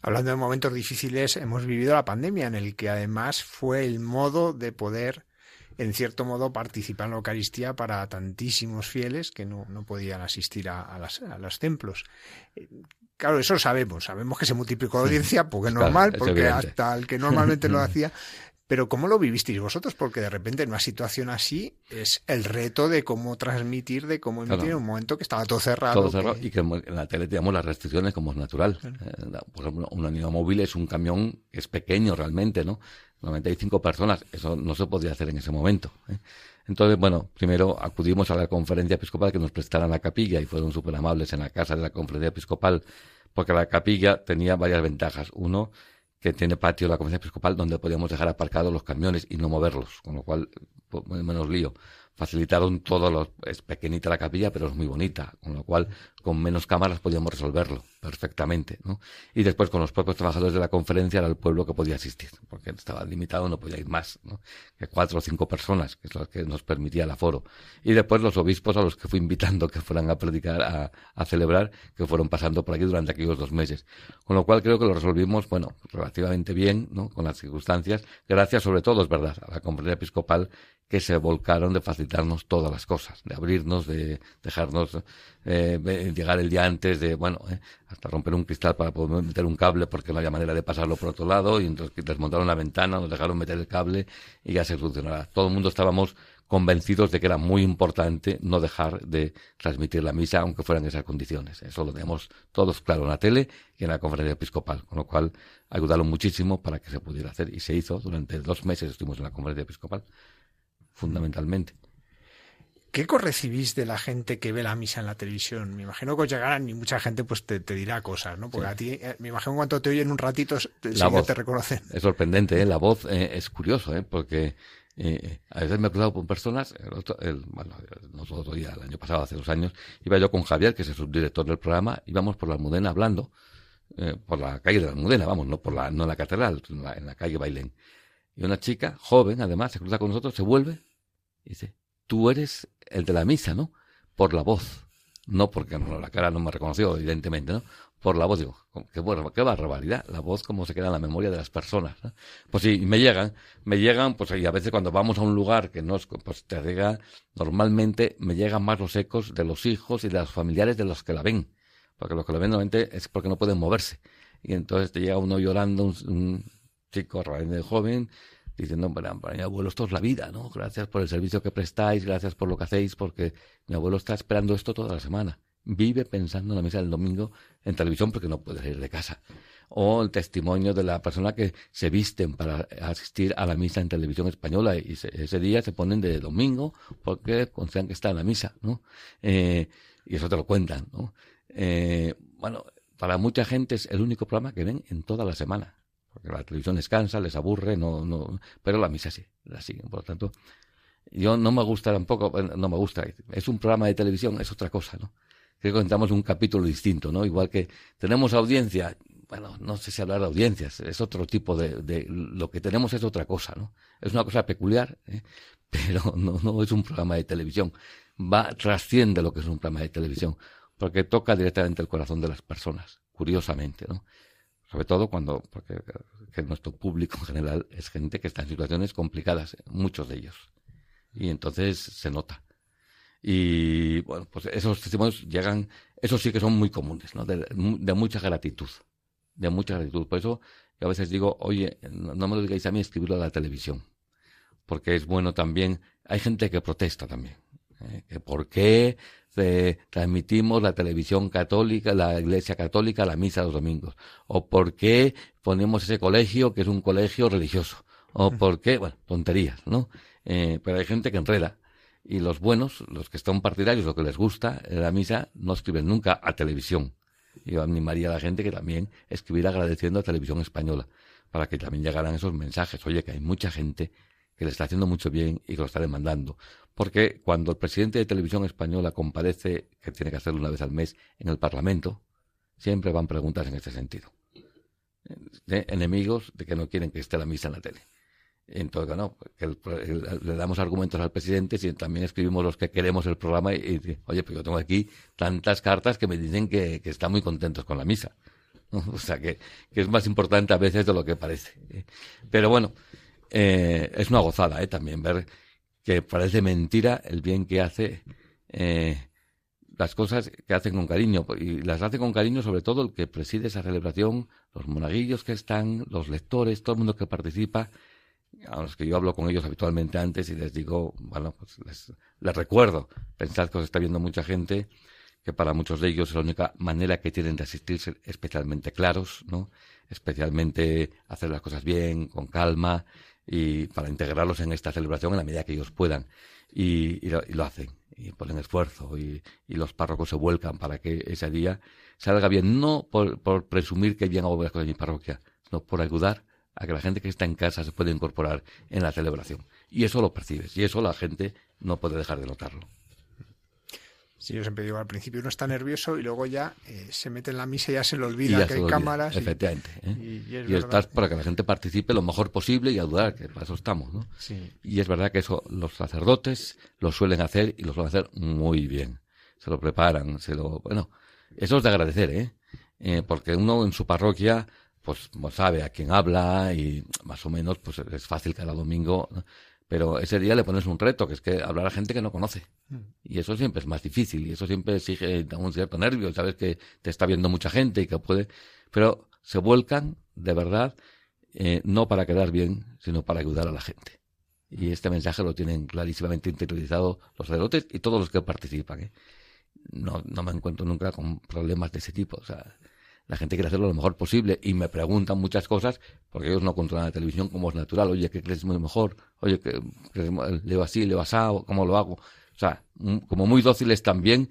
Hablando de momentos difíciles, hemos vivido la pandemia, en el que además fue el modo de poder, en cierto modo, participar en la Eucaristía para tantísimos fieles que no, podían asistir a, los templos. Eh, claro, eso sabemos, sabemos que se multiplicó la audiencia, porque es normal, porque hasta el que normalmente lo [laughs] hacía pero ¿cómo lo vivisteis vosotros? Porque de repente en una situación así es el reto de cómo transmitir, de cómo emitir en un momento que estaba todo cerrado. Todo cerrado y que en la tele teníamos las restricciones como es natural. Eh, por ejemplo, un unidad móvil es un camión que es pequeño realmente, ¿no? 95 personas, eso no se podía hacer en ese momento. ¿eh? Entonces, bueno, primero acudimos a la conferencia episcopal que nos prestaran la capilla y fueron súper amables en la casa de la conferencia episcopal porque la capilla tenía varias ventajas. Uno, que tiene patio la conferencia episcopal donde podíamos dejar aparcados los camiones y no moverlos, con lo cual pues, menos lío facilitaron todo, lo, es pequeñita la capilla, pero es muy bonita, con lo cual con menos cámaras podíamos resolverlo perfectamente, ¿no? Y después con los propios trabajadores de la conferencia era el pueblo que podía asistir, porque estaba limitado, no podía ir más, ¿no? Que cuatro o cinco personas, que es lo que nos permitía el aforo. Y después los obispos a los que fui invitando que fueran a predicar, a celebrar, que fueron pasando por aquí durante aquellos dos meses. Con lo cual creo que lo resolvimos, bueno, relativamente bien, ¿no? Con las circunstancias, gracias sobre todo, es verdad, a la conferencia episcopal que se volcaron de facilitarnos todas las cosas, de abrirnos, de dejarnos eh, llegar el día antes, de, bueno, eh, hasta romper un cristal para poder meter un cable porque no había manera de pasarlo por otro lado, y entonces desmontaron la ventana, nos dejaron meter el cable y ya se solucionará. Todo el mundo estábamos convencidos de que era muy importante no dejar de transmitir la misa aunque fueran esas condiciones. Eso lo tenemos todos claro en la tele y en la conferencia episcopal, con lo cual ayudaron muchísimo para que se pudiera hacer y se hizo durante dos meses estuvimos en la conferencia episcopal fundamentalmente. ¿Qué recibís de la gente que ve la misa en la televisión? Me imagino que os llegarán y mucha gente pues te, dirá cosas, ¿no? Porque a ti, eh, me imagino cuando te oyen un ratito, te, te reconocen. Es sorprendente, ¿eh? La voz eh, es curioso, ¿eh? Porque eh, a veces me he cruzado con personas, el, otro, el, bueno, otro día, el año pasado, hace dos años, iba yo con Javier, que es el subdirector del programa, íbamos por la Almudena hablando, por la calle de la Almudena, vamos, no por la, no en la catedral, en la, en la calle Bailén. Y una chica, joven además, se cruza con nosotros, se vuelve y dice, tú eres el de la misa, ¿no? Por la voz. No porque la cara no me reconoció, evidentemente, ¿no? Por la voz, digo, qué, qué barbaridad, la voz como se queda en la memoria de las personas. ¿no? Pues sí, me llegan, me llegan, pues y a veces cuando vamos a un lugar que no es, pues te llega, normalmente me llegan más los ecos de los hijos y de los familiares de los que la ven. Porque los que la ven normalmente es porque no pueden moverse. Y entonces te llega uno llorando, un chico realmente joven, diciendo, para, para mi abuelo esto es la vida, ¿no? Gracias por el servicio que prestáis, gracias por lo que hacéis, porque mi abuelo está esperando esto toda la semana. Vive pensando en la misa del domingo en televisión porque no puede salir de casa. O el testimonio de la persona que se visten para asistir a la misa en televisión española y ese día se ponen de domingo porque consideran que está en la misa, ¿no? Eh, y eso te lo cuentan, ¿no? Eh, bueno, para mucha gente es el único programa que ven en toda la semana porque la televisión descansa, les aburre, no, no, pero la misa sí, la siguen. Por lo tanto, yo no me gusta tampoco, no me gusta, es un programa de televisión, es otra cosa, ¿no? Creo que contamos un capítulo distinto, ¿no? Igual que tenemos audiencia, bueno, no sé si hablar de audiencias, es otro tipo de, de lo que tenemos es otra cosa, ¿no? Es una cosa peculiar, ¿eh? [laughs] pero no, no es un programa de televisión. Va, trasciende lo que es un programa de televisión, porque toca directamente el corazón de las personas, curiosamente, ¿no? Sobre todo cuando, porque que nuestro público en general es gente que está en situaciones complicadas, muchos de ellos. Y entonces se nota. Y bueno, pues esos testimonios llegan, esos sí que son muy comunes, ¿no? De, de mucha gratitud, de mucha gratitud. Por eso yo a veces digo, oye, no me lo digáis a mí, escribirlo a la televisión porque es bueno también, hay gente que protesta también, ¿eh? por qué eh, transmitimos la televisión católica, la iglesia católica, la misa los domingos, o por qué ponemos ese colegio que es un colegio religioso, o por qué, bueno, tonterías, ¿no? Eh, pero hay gente que enreda, y los buenos, los que están partidarios, lo que les gusta, la misa no escriben nunca a televisión. Yo animaría a la gente que también escribiera agradeciendo a Televisión Española, para que también llegaran esos mensajes. Oye, que hay mucha gente que le está haciendo mucho bien y que lo está demandando. Porque cuando el presidente de televisión española comparece, que tiene que hacerlo una vez al mes, en el Parlamento, siempre van preguntas en este sentido. De enemigos de que no quieren que esté la misa en la tele. Entonces, no, le damos argumentos al presidente y también escribimos los que queremos el programa y, oye, pues yo tengo aquí tantas cartas que me dicen que, que están muy contentos con la misa. [laughs] O sea, que, que es más importante a veces de lo que parece. Pero bueno, eh, es una gozada eh, también ver que parece mentira el bien que hace eh, las cosas que hacen con cariño. Y las hace con cariño sobre todo el que preside esa celebración, los monaguillos que están, los lectores, todo el mundo que participa, a los que yo hablo con ellos habitualmente antes y les digo, bueno, pues les, les recuerdo, pensad que os está viendo mucha gente, que para muchos de ellos es la única manera que tienen de asistirse especialmente claros, ¿no? Especialmente hacer las cosas bien, con calma, y para integrarlos en esta celebración en la medida que ellos puedan. Y, y, lo, hacen, y ponen esfuerzo, y, y, los párrocos se vuelcan para que ese día salga bien, no por, por presumir que bien hago las cosas en mi parroquia, sino por ayudar a que la gente que está en casa se pueda incorporar en la celebración. Y eso lo percibes, y eso la gente no puede dejar de notarlo. Sí, yo siempre digo, al principio uno está nervioso y luego ya eh, se mete en la misa y ya se le olvida que hay cámaras. Efectivamente. ¿eh? Y, y, estás para que la gente participe lo mejor posible y ayudar, que para eso estamos, ¿no? Sí. Y es verdad que eso los sacerdotes lo suelen hacer y lo suelen hacer muy bien. Se lo preparan, se lo... Bueno, eso es de agradecer, ¿eh? eh porque uno en su parroquia pues, pues sabe a quién habla y más o menos pues es fácil cada domingo ¿no? Pero ese día le pones un reto, que es que hablar a gente que no conoce. Mm. Y eso siempre es más difícil, y eso siempre exige un cierto nervio, sabes que te está viendo mucha gente y que puede... Pero se vuelcan, de verdad, eh, no para quedar bien, sino para ayudar a la gente. Y este mensaje lo tienen clarísimamente interiorizado los sacerdotes y todos los que participan. ¿eh? No, no me encuentro nunca con problemas de ese tipo. O sea, la gente quiere hacerlo lo mejor posible y me preguntan muchas cosas porque ellos no controlan la televisión como es natural. Oye, ¿qué crees muy mejor? Oye, ¿qué, leo así, leo así, ¿cómo lo hago? O sea, como muy dóciles también,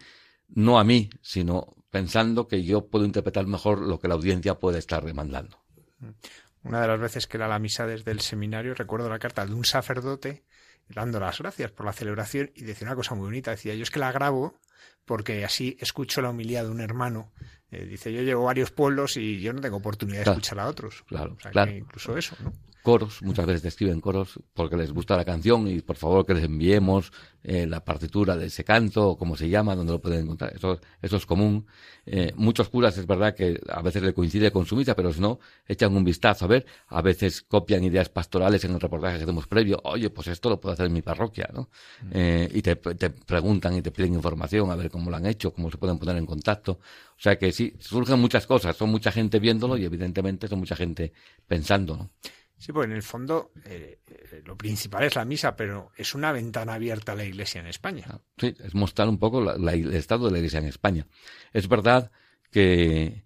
no a mí, sino pensando que yo puedo interpretar mejor lo que la audiencia puede estar demandando. Una de las veces que era la misa desde el seminario, recuerdo la carta de un sacerdote dando las gracias por la celebración y decía una cosa muy bonita. Decía, yo es que la grabo porque así escucho la humildad de un hermano eh, dice, yo llevo varios pueblos y yo no tengo oportunidad de escuchar a otros. Claro, claro. incluso eso, ¿no? Coros, muchas veces te escriben coros porque les gusta la canción y por favor que les enviemos eh, la partitura de ese canto, o como se llama, donde lo pueden encontrar. Eso, eso es común. Eh, muchos curas es verdad que a veces le coincide con su misa, pero si no, echan un vistazo a ver. A veces copian ideas pastorales en el reportaje que hacemos previo. Oye, pues esto lo puedo hacer en mi parroquia, ¿no? Mm. Eh, y te, te preguntan y te piden información a ver cómo lo han hecho, cómo se pueden poner en contacto. O sea que sí, surgen muchas cosas. Son mucha gente viéndolo y evidentemente son mucha gente pensando, ¿no? Sí, pues en el fondo eh, eh, lo principal es la misa, pero es una ventana abierta a la Iglesia en España. Ah, sí, es mostrar un poco la, la, el estado de la Iglesia en España. Es verdad que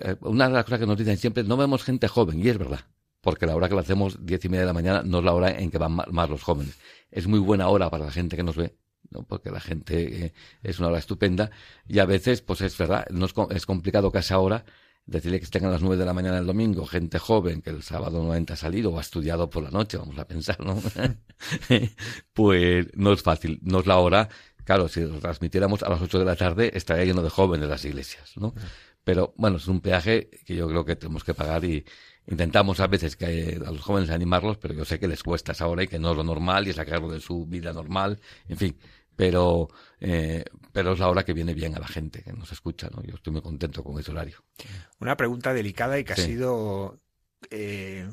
eh, una de las cosas que nos dicen siempre no vemos gente joven, y es verdad, porque la hora que lo hacemos, diez y media de la mañana, no es la hora en que van más, los jóvenes. Es muy buena hora para la gente que nos ve, ¿no? porque la gente es una hora estupenda, y a veces, pues es verdad, no es, es complicado que esa hora decirle que estén a las nueve de la mañana el domingo, gente joven que el sábado no ha salido o ha estudiado por la noche, vamos a pensar, ¿no? [laughs] pues no es fácil, no es la hora Claro, si lo transmitiéramos a las 8 de la tarde, estaría lleno de jóvenes las iglesias, ¿no? Pero bueno, es un peaje que yo creo que tenemos que pagar y intentamos a veces que a los jóvenes animarlos, pero yo sé que les cuesta esa hora y que no es lo normal y sacarlo de su vida normal, en fin. Pero, eh, pero es la hora que viene bien a la gente, que nos escucha, ¿no? Yo estoy muy contento con ese horario. Una pregunta delicada y que ha sido eh,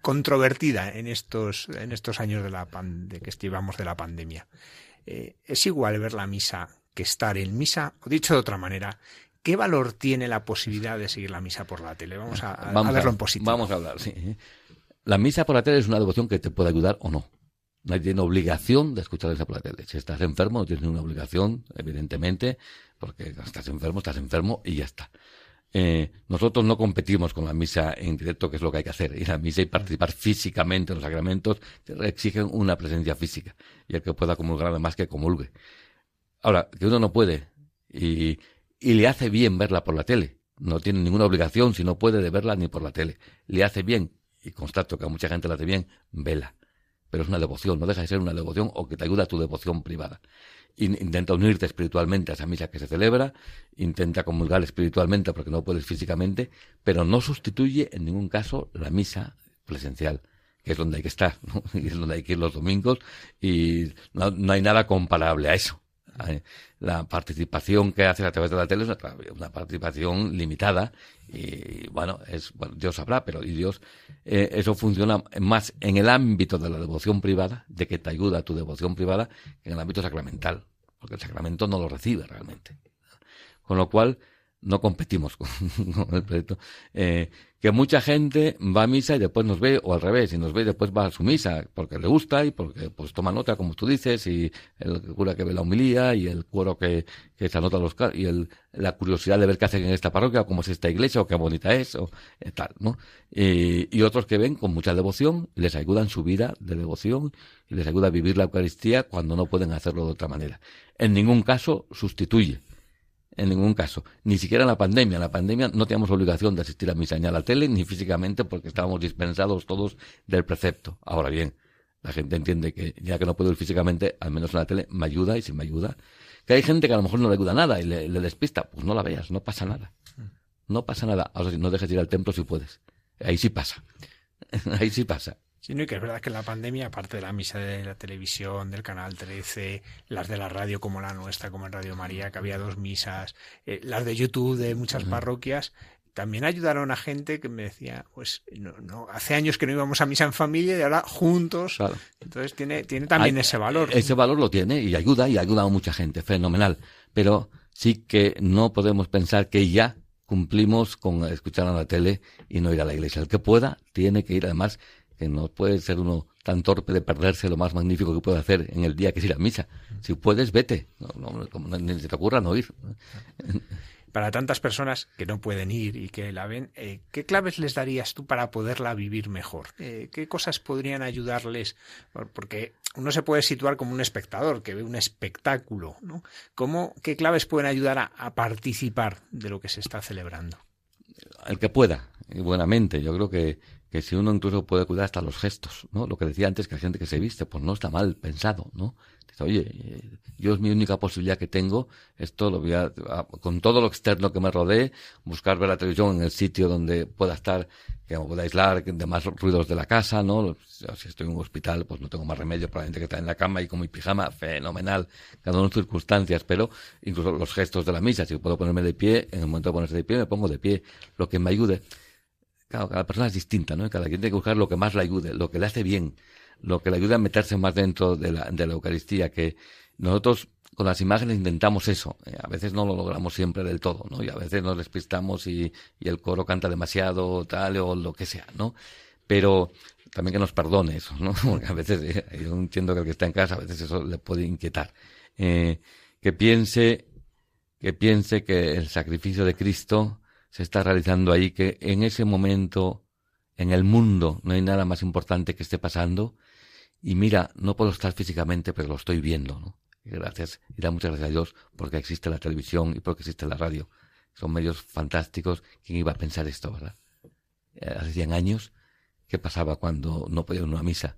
controvertida en estos, en estos años de, la de que llevamos de la pandemia. Eh, ¿Es igual ver la misa que estar en misa? O dicho de otra manera, ¿qué valor tiene la posibilidad de seguir la misa por la tele? Vamos a, verlo en positivo. Vamos a hablar, sí. La misa por la tele es una devoción que te puede ayudar o no. Nadie tiene obligación de escuchar esa por la tele. Si estás enfermo, no tienes ninguna obligación, evidentemente, porque estás enfermo, estás enfermo y ya está. Eh, nosotros no competimos con la misa en directo, que es lo que hay que hacer. Ir a la misa y participar físicamente en los sacramentos exigen una presencia física. Y el que pueda comulgar, además, que comulgue. Ahora, que uno no puede y, y le hace bien verla por la tele. No tiene ninguna obligación, si no puede, de verla ni por la tele. Le hace bien, y constato que a mucha gente le hace bien, vela. Pero es una devoción, no deja de ser una devoción o que te ayuda a tu devoción privada intenta unirte espiritualmente a esa misa que se celebra, intenta comulgar espiritualmente porque no puedes físicamente, pero no sustituye en ningún caso la misa presencial, que es donde hay que estar, [laughs] y es donde hay que ir los domingos, y no hay nada comparable a eso. La participación que hace a través de la tele es una, participación limitada y bueno, es Dios sabrá, pero y Dios eh, eso funciona más en el ámbito de la devoción privada, de que te ayuda a tu devoción privada, que en el ámbito sacramental, porque el sacramento no lo recibe realmente. Con lo cual, no competimos [laughs] con, el proyecto. Eh, que mucha gente va a misa y después nos ve, o al revés, y nos ve y después va a su misa, porque le gusta y porque pues toma nota, como tú dices, y el cura que ve la humilía y el cuero que, que se anota los y el, la curiosidad de ver qué hacen en esta parroquia, o cómo es esta iglesia, o qué bonita es, o eh, tal, ¿no? Y, y otros que ven con mucha devoción, les ayuda en su vida de devoción, y les ayuda a vivir la Eucaristía cuando no pueden hacerlo de otra manera. En ningún caso sustituye en ningún caso. Ni siquiera en la pandemia. En la pandemia no teníamos obligación de asistir a misa ni a la tele ni físicamente porque estábamos dispensados todos del precepto. Ahora bien, la gente entiende que ya que no puedo ir físicamente, al menos en la tele me ayuda y si me ayuda. Que hay gente que a lo mejor no le ayuda nada y le, despista, pues no la veas, no pasa nada. No pasa nada. Ahora, si no dejes ir al templo si puedes. Ahí sí pasa. [laughs] Ahí sí pasa. Sí, no, y que es verdad que en la pandemia, aparte de la misa de la televisión, del canal 13, las de la radio como la nuestra, como en Radio María, que había dos misas, eh, las de YouTube de muchas parroquias, también ayudaron a gente que me decía, pues no, no, hace años que no íbamos a misa en familia y ahora juntos. Entonces tiene, tiene también ese valor. Ese valor lo tiene y ayuda y ayuda a mucha gente, fenomenal. Pero sí que no podemos pensar que ya cumplimos con escuchar a la tele y no ir a la iglesia. El que pueda tiene que ir además que no puede ser uno tan torpe de perderse lo más magnífico que puede hacer en el día que es ir a misa. Si puedes, vete. No, no, ni se te ocurra no ir. Para tantas personas que no pueden ir y que la ven, eh, ¿qué claves les darías tú para poderla vivir mejor? Eh, ¿Qué cosas podrían ayudarles? Porque uno se puede situar como un espectador que ve un espectáculo, ¿no? ¿Cómo, ¿Qué claves pueden ayudar a, a participar de lo que se está celebrando? El que pueda, y buenamente. Yo creo que que si uno incluso puede cuidar hasta los gestos, ¿no? Lo que decía antes, que hay gente que se viste, pues no está mal pensado, ¿no? Dice, oye, yo es mi única posibilidad que tengo, esto lo voy a, con todo lo externo que me rodee, buscar ver la televisión en el sitio donde pueda estar, que me pueda aislar de más ruidos de la casa, ¿no? Si estoy en un hospital, pues no tengo más remedio, probablemente que estar en la cama y con mi pijama, fenomenal, cada uno en circunstancias, pero incluso los gestos de la misa, si puedo ponerme de pie, en el momento de ponerse de pie, me pongo de pie, lo que me ayude Claro, cada persona es distinta, ¿no? Cada quien tiene que buscar lo que más le ayude, lo que le hace bien, lo que le ayude a meterse más dentro de la, de la Eucaristía, que nosotros con las imágenes intentamos eso. Eh, a veces no lo logramos siempre del todo, ¿no? Y a veces nos despistamos y, el coro canta demasiado, tal, o lo que sea, ¿no? Pero también que nos perdone eso, ¿no? [laughs] Porque a veces, eh, yo entiendo que el que está en casa, a veces eso le puede inquietar. Eh, que piense, que piense que el sacrificio de Cristo se está realizando ahí, que en ese momento en el mundo no hay nada más importante que esté pasando. Y mira, no puedo estar físicamente, pero lo estoy viendo, ¿no? Y gracias, y da muchas gracias a Dios porque existe la televisión y porque existe la radio. Son medios fantásticos. ¿Quién iba a pensar esto, verdad? Eh, hace 100 años, ¿qué pasaba cuando no podía ir a una misa?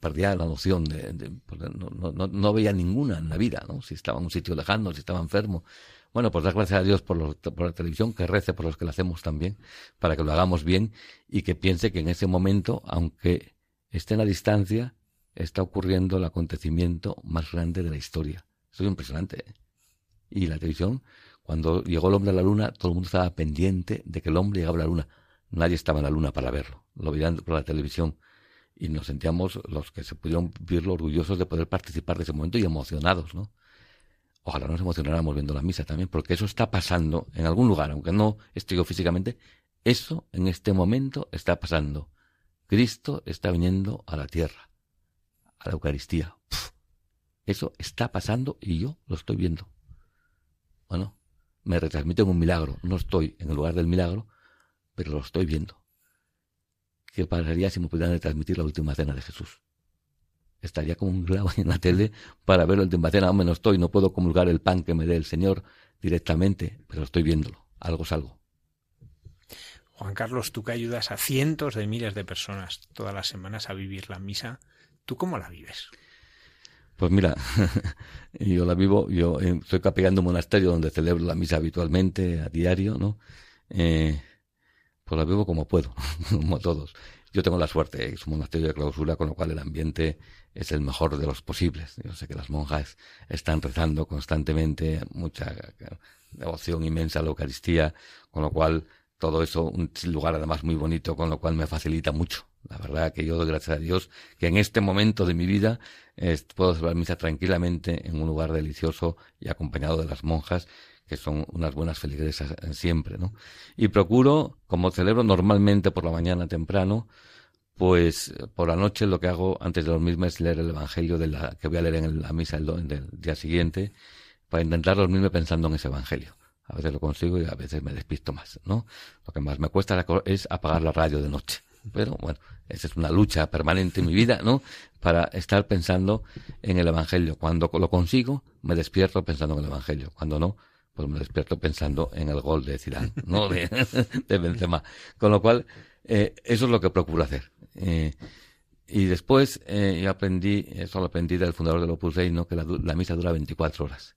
perdía la noción de, no, no, no, veía ninguna en la vida, ¿no? Si estaba en un sitio lejano, si estaba enfermo. Bueno, pues dar gracias a Dios por, por la televisión, que rece por los que la hacemos también, para que lo hagamos bien y que piense que en ese momento, aunque esté en la distancia, está ocurriendo el acontecimiento más grande de la historia. Eso es impresionante. ¿eh? Y la televisión, cuando llegó el hombre a la luna, todo el mundo estaba pendiente de que el hombre llegaba a la luna. Nadie estaba en la luna para verlo. Lo veían por la televisión y nos sentíamos los que se pudieron verlo orgullosos de poder participar de ese momento y emocionados, ¿no? Ojalá nos emocionáramos viendo la misa también, porque eso está pasando en algún lugar, aunque no esté yo físicamente, eso en este momento está pasando. Cristo está viniendo a la tierra, a la Eucaristía. eso está pasando y yo lo estoy viendo. Bueno, me retransmiten un milagro. No estoy en el lugar del milagro, pero lo estoy viendo. ¿Qué pasaría si me pudieran transmitir la última cena de Jesús? Estaría como un clavo en la tele para ver la última cena. Hombre, no estoy, no puedo comulgar el pan que me dé el Señor directamente, pero estoy viéndolo. Algo es algo. Juan Carlos, tú que ayudas a cientos de miles de personas todas las semanas a vivir la misa, ¿tú cómo la vives? Pues mira, [laughs] yo la vivo, yo eh, estoy capellando un monasterio donde celebro la misa habitualmente, a diario, ¿no? Eh, pues la vivo como puedo, [laughs] como todos. Yo tengo la suerte, es un monasterio de clausura, con lo cual el ambiente es el mejor de los posibles. Yo sé que las monjas están rezando constantemente, mucha devoción inmensa a la Eucaristía, con lo cual todo eso, un lugar además muy bonito, con lo cual me facilita mucho. La verdad que yo gracias a Dios que en este momento de mi vida puedo celebrar misa tranquilamente en un lugar delicioso y acompañado de las monjas que son unas buenas feligresas eh, siempre, ¿no? Y procuro, como celebro normalmente por la mañana temprano, pues por la noche lo que hago antes de dormirme es leer el Evangelio de la, que voy a leer en la misa del, del día siguiente, para intentar dormirme pensando en ese Evangelio. A veces lo consigo y a veces me despisto más, ¿no? Lo que más me cuesta es apagar la radio de noche. Pero bueno, esa es una lucha permanente en mi vida, ¿no? Para estar pensando en el Evangelio. Cuando lo consigo, me despierto pensando en el Evangelio. Cuando no, pues me despierto pensando en el gol de Zidane, ¿no? [laughs] De, Benzema. Con lo cual, eh, eso es lo que procuro hacer. Eh, y después eh, yo aprendí, eso lo aprendí del fundador del Opus Dei. Que la, misa dura 24 horas.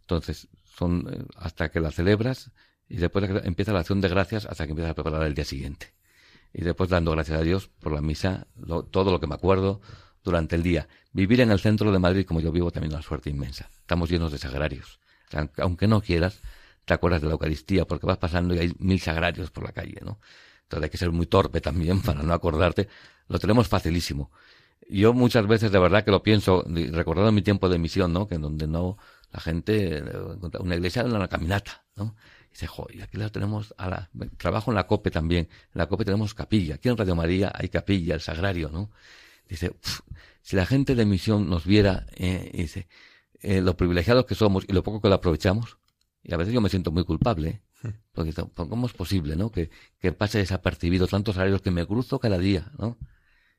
Entonces, son eh, hasta que la celebras y después empieza la acción de gracias hasta que empiezas a preparar el día siguiente. Y después dando gracias a Dios por la misa, todo lo que me acuerdo durante el día. Vivir en el centro de Madrid como yo vivo también es una suerte inmensa. Estamos llenos de sagrarios aunque no quieras, te acuerdas de la Eucaristía porque vas pasando y hay mil sagrarios por la calle, ¿no? Entonces hay que ser muy torpe también [laughs] para no acordarte. Lo tenemos facilísimo. Yo muchas veces de verdad que lo pienso, recordando mi tiempo de misión, ¿no? Que en donde no, la gente, una iglesia en una caminata, ¿no? Y dice, joder, aquí la tenemos a la, trabajo en la COPE también. En la COPE tenemos capilla. Aquí en Radio María hay capilla, el sagrario, ¿no? Dice, si la gente de misión nos viera, eh, y dice, eh, lo privilegiados que somos y lo poco que lo aprovechamos. Y a veces yo me siento muy culpable, hmm. porque ¿cómo es posible, no? Que, que pase desapercibido tantos salarios que me cruzo cada día, ¿no?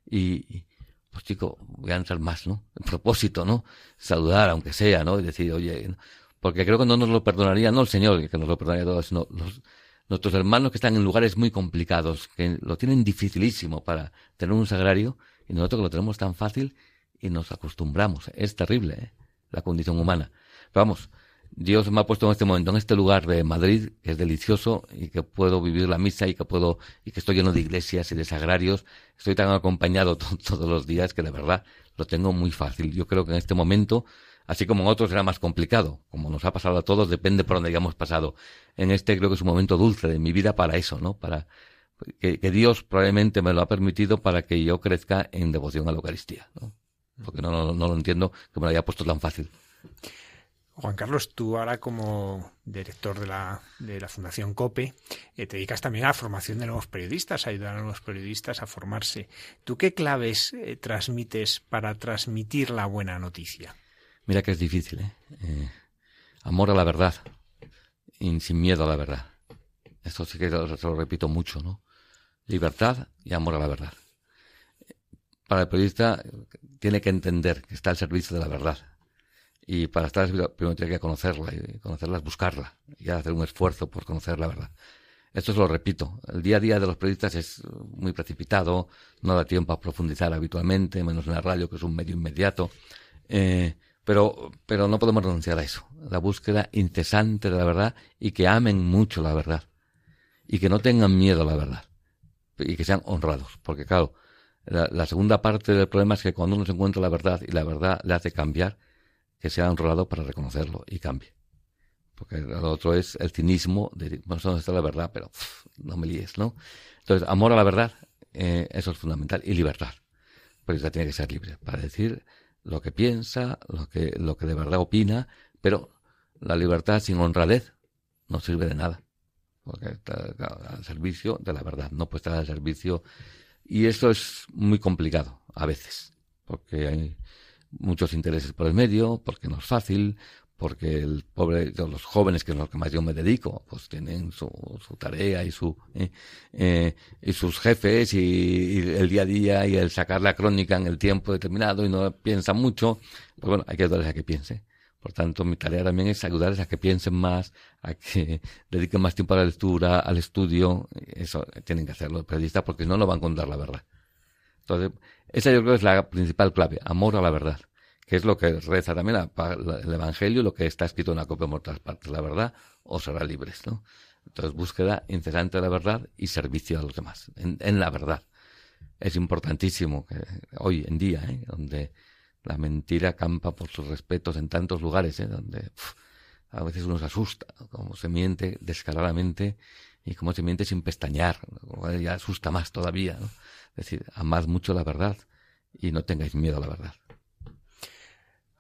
Y, pues chico, voy a entrar más, ¿no? En propósito, ¿no? Saludar, aunque sea, ¿no? Y decir, oye, porque creo que no nos lo perdonaría, no el Señor, que nos lo perdonaría todo, sino los, nuestros hermanos que están en lugares muy complicados, que lo tienen dificilísimo para tener un sagrario, y nosotros que lo tenemos tan fácil y nos acostumbramos. Es terrible, ¿eh? La condición humana. vamos, Dios me ha puesto en este momento, en este lugar de Madrid, que es delicioso y que puedo vivir la misa y que puedo, y que estoy lleno de iglesias y de sagrarios. Estoy tan acompañado [laughs] todos los días que de verdad lo tengo muy fácil. Yo creo que en este momento, así como en otros era más complicado, como nos ha pasado a todos, depende por donde hayamos pasado. En este creo que es un momento dulce de mi vida para eso, ¿no? Para, que, Dios probablemente me lo ha permitido para que yo crezca en devoción a la Eucaristía, ¿no? Porque no, no, no lo entiendo que me lo haya puesto tan fácil. Juan Carlos, tú ahora como director de la, de la Fundación COPE, eh, te dedicas también a la formación de nuevos periodistas, a ayudar a los periodistas a formarse. ¿Tú qué claves eh, transmites para transmitir la buena noticia? Mira que es difícil, ¿eh? eh amor a la verdad, y sin miedo a la verdad. Esto sí que lo, lo repito mucho, ¿no? Libertad y amor a la verdad. Para el periodista tiene que entender que está al servicio de la verdad. Y para estar al servicio, primero tiene que conocerla, y conocerla es buscarla, y hacer un esfuerzo por conocer la verdad. Esto se lo repito. El día a día de los periodistas es muy precipitado, no da tiempo a profundizar habitualmente, menos en la radio, que es un medio inmediato. Eh, pero, pero no podemos renunciar a eso. La búsqueda incesante de la verdad y que amen mucho la verdad. Y que no tengan miedo a la verdad. Y que sean honrados. Porque claro, la, segunda parte del problema es que cuando uno se encuentra la verdad y la verdad le hace cambiar, que sea honrado para reconocerlo y cambie. Porque lo otro es el cinismo de, bueno, dónde está la verdad, pero no me líes, ¿no? Entonces, amor a la verdad, eh, eso es fundamental, y libertad. Pues ya tiene que ser libre para decir lo que piensa, lo que, lo que de verdad opina, pero la libertad sin honradez no sirve de nada. Porque está al servicio de la verdad, no puede estar al servicio y esto es muy complicado a veces, porque hay muchos intereses por el medio, porque no es fácil, porque el pobre, los jóvenes, que es lo que más yo me dedico, pues tienen su, su tarea y su eh, eh, y sus jefes y, el día a día y el sacar la crónica en el tiempo determinado y no piensan mucho, pues bueno, hay que ayudarles a que piense. Por tanto, mi tarea también es ayudarles a que piensen más, a que [laughs] dediquen más tiempo a la lectura, al estudio. Eso tienen que hacerlo los periodistas porque si no, no van a contar la verdad. Entonces, esa yo creo que es la principal clave, amor a la verdad, que es lo que reza también el Evangelio, lo que está escrito en la copia de otras partes, la verdad, o será libres, ¿no? Entonces, búsqueda incesante de la verdad y servicio a los demás, en, la verdad. Es importantísimo que hoy en día, ¿eh? donde la mentira campa por sus respetos en tantos lugares, ¿eh? donde a veces uno se asusta, como se miente descaradamente y como se miente sin pestañear, ya asusta más todavía. ¿no? Es decir, amad mucho la verdad y no tengáis miedo a la verdad.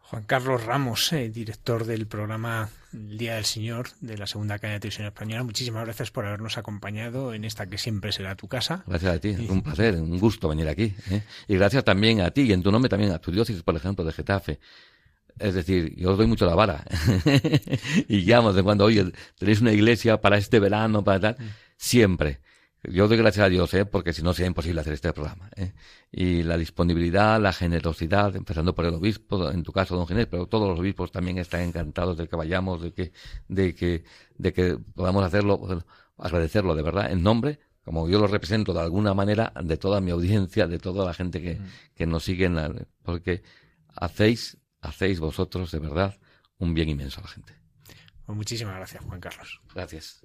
Juan Carlos Ramos, eh, director del programa El Día del Señor de la segunda cadena de televisión española. Muchísimas gracias por habernos acompañado en esta que siempre será tu casa. Gracias a ti, un placer, un gusto venir aquí. ¿eh? Y gracias también a ti y en tu nombre también a tu diócesis, por ejemplo, de Getafe. Es decir, yo os doy mucho la vara. [laughs] y llamo de cuando, oye, tenéis una iglesia para este verano, para tal. Mm. Siempre. Yo doy gracias a Dios, ¿eh? porque si no sería imposible hacer este programa. ¿eh? Y la disponibilidad, la generosidad, empezando por el obispo, en tu caso, don Ginés, pero todos los obispos también están encantados de que vayamos, de que, de que, de que podamos hacerlo, agradecerlo de verdad, en nombre, como yo lo represento de alguna manera, de toda mi audiencia, de toda la gente que, que nos sigue, porque hacéis, hacéis vosotros de verdad un bien inmenso a la gente. Pues muchísimas gracias, Juan Carlos. Gracias.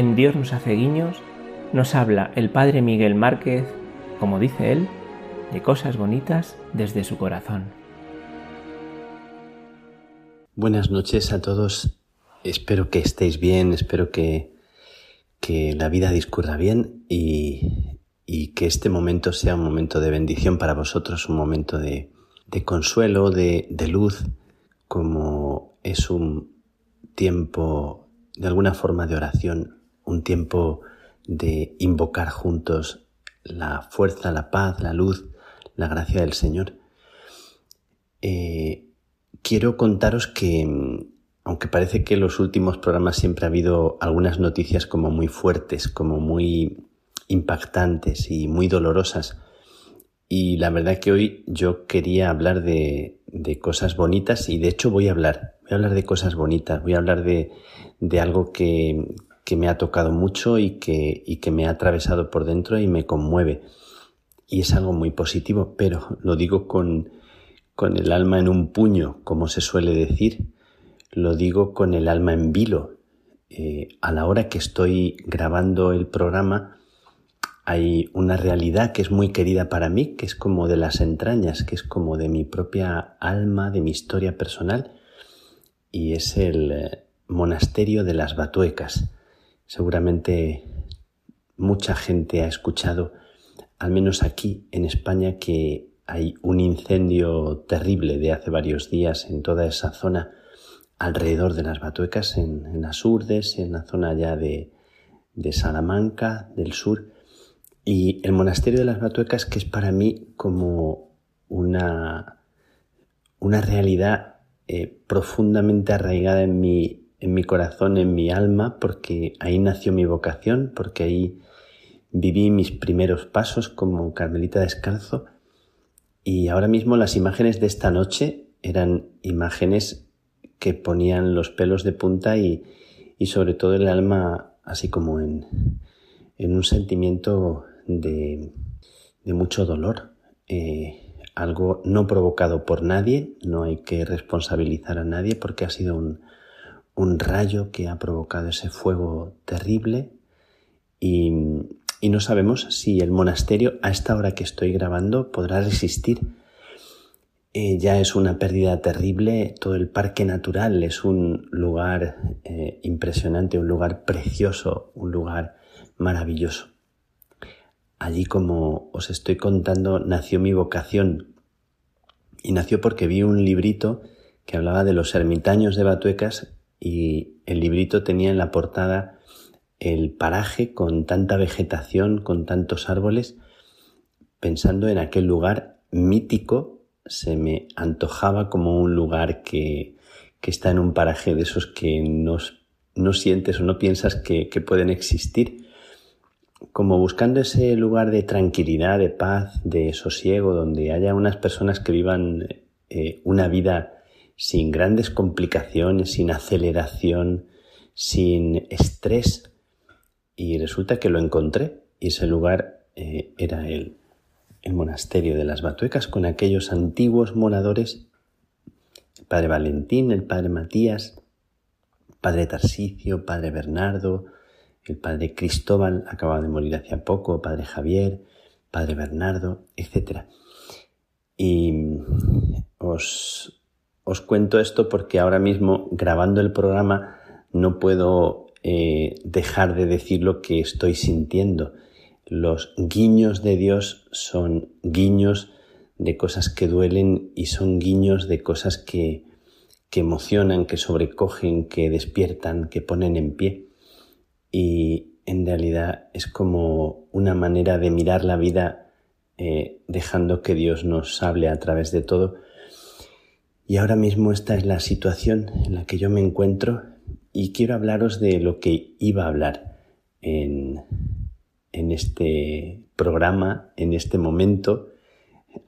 En Dios nos hace guiños, nos habla el Padre Miguel Márquez, como dice él, de cosas bonitas desde su corazón. Buenas noches a todos. Espero que estéis bien, espero que, que la vida discurra bien y, y, que este momento sea un momento de bendición para vosotros, un momento de, de consuelo, de, de luz, como es un tiempo de alguna forma de oración, un tiempo de invocar juntos la fuerza, la paz, la luz, la gracia del Señor. Eh, quiero contaros que, aunque parece que en los últimos programas siempre ha habido algunas noticias como muy fuertes, como muy impactantes y muy dolorosas, y la verdad que hoy yo quería hablar de, de, cosas bonitas y de hecho voy a hablar, voy a hablar de cosas bonitas, voy a hablar de, de algo que, que, me ha tocado mucho y que, y que me ha atravesado por dentro y me conmueve. Y es algo muy positivo, pero lo digo con, con el alma en un puño, como se suele decir, lo digo con el alma en vilo. Eh, a la hora que estoy grabando el programa, hay una realidad que es muy querida para mí, que es como de las entrañas, que es como de mi propia alma, de mi historia personal, y es el eh, monasterio de las Batuecas. Seguramente mucha gente ha escuchado, al menos aquí en España, que hay un incendio terrible de hace varios días en toda esa zona alrededor de las Batuecas, en, las Urdes, en la zona ya de, de Salamanca, del sur, y el monasterio de las Batuecas, que es para mí como una, una realidad eh, profundamente arraigada en mi, en mi corazón, en mi alma, porque ahí nació mi vocación, porque ahí viví mis primeros pasos como carmelita descalzo. Y ahora mismo las imágenes de esta noche eran imágenes que ponían los pelos de punta y, y sobre todo el alma así como en, en un sentimiento de, mucho dolor, eh, algo no provocado por nadie, no hay que responsabilizar a nadie porque ha sido un, un rayo que ha provocado ese fuego terrible y, no sabemos si el monasterio a esta hora que estoy grabando podrá resistir. Eh, ya es una pérdida terrible, todo el parque natural es un lugar eh, impresionante, un lugar precioso, un lugar maravilloso. Allí, como os estoy contando, nació mi vocación. Y nació porque vi un librito que hablaba de los ermitaños de Batuecas y el librito tenía en la portada el paraje con tanta vegetación, con tantos árboles. Pensando en aquel lugar mítico, se me antojaba como un lugar que, que está en un paraje de esos que no, no sientes o no piensas que, que pueden existir como buscando ese lugar de tranquilidad, de paz, de sosiego, donde haya unas personas que vivan eh, una vida sin grandes complicaciones, sin aceleración, sin estrés. Y resulta que lo encontré y ese lugar eh, era el, el monasterio de las Batuecas con aquellos antiguos moradores, el padre Valentín, el padre Matías, padre Tarsicio, padre Bernardo, el padre Cristóbal acaba de morir hace poco, padre Javier, padre Bernardo, etc. Y os, os cuento esto porque ahora mismo grabando el programa no puedo eh, dejar de decir lo que estoy sintiendo. Los guiños de Dios son guiños de cosas que duelen y son guiños de cosas que, que emocionan, que sobrecogen, que despiertan, que ponen en pie y en realidad es como una manera de mirar la vida eh, dejando que Dios nos hable a través de todo. Y ahora mismo esta es la situación en la que yo me encuentro y quiero hablaros de lo que iba a hablar en, en este programa, en este momento.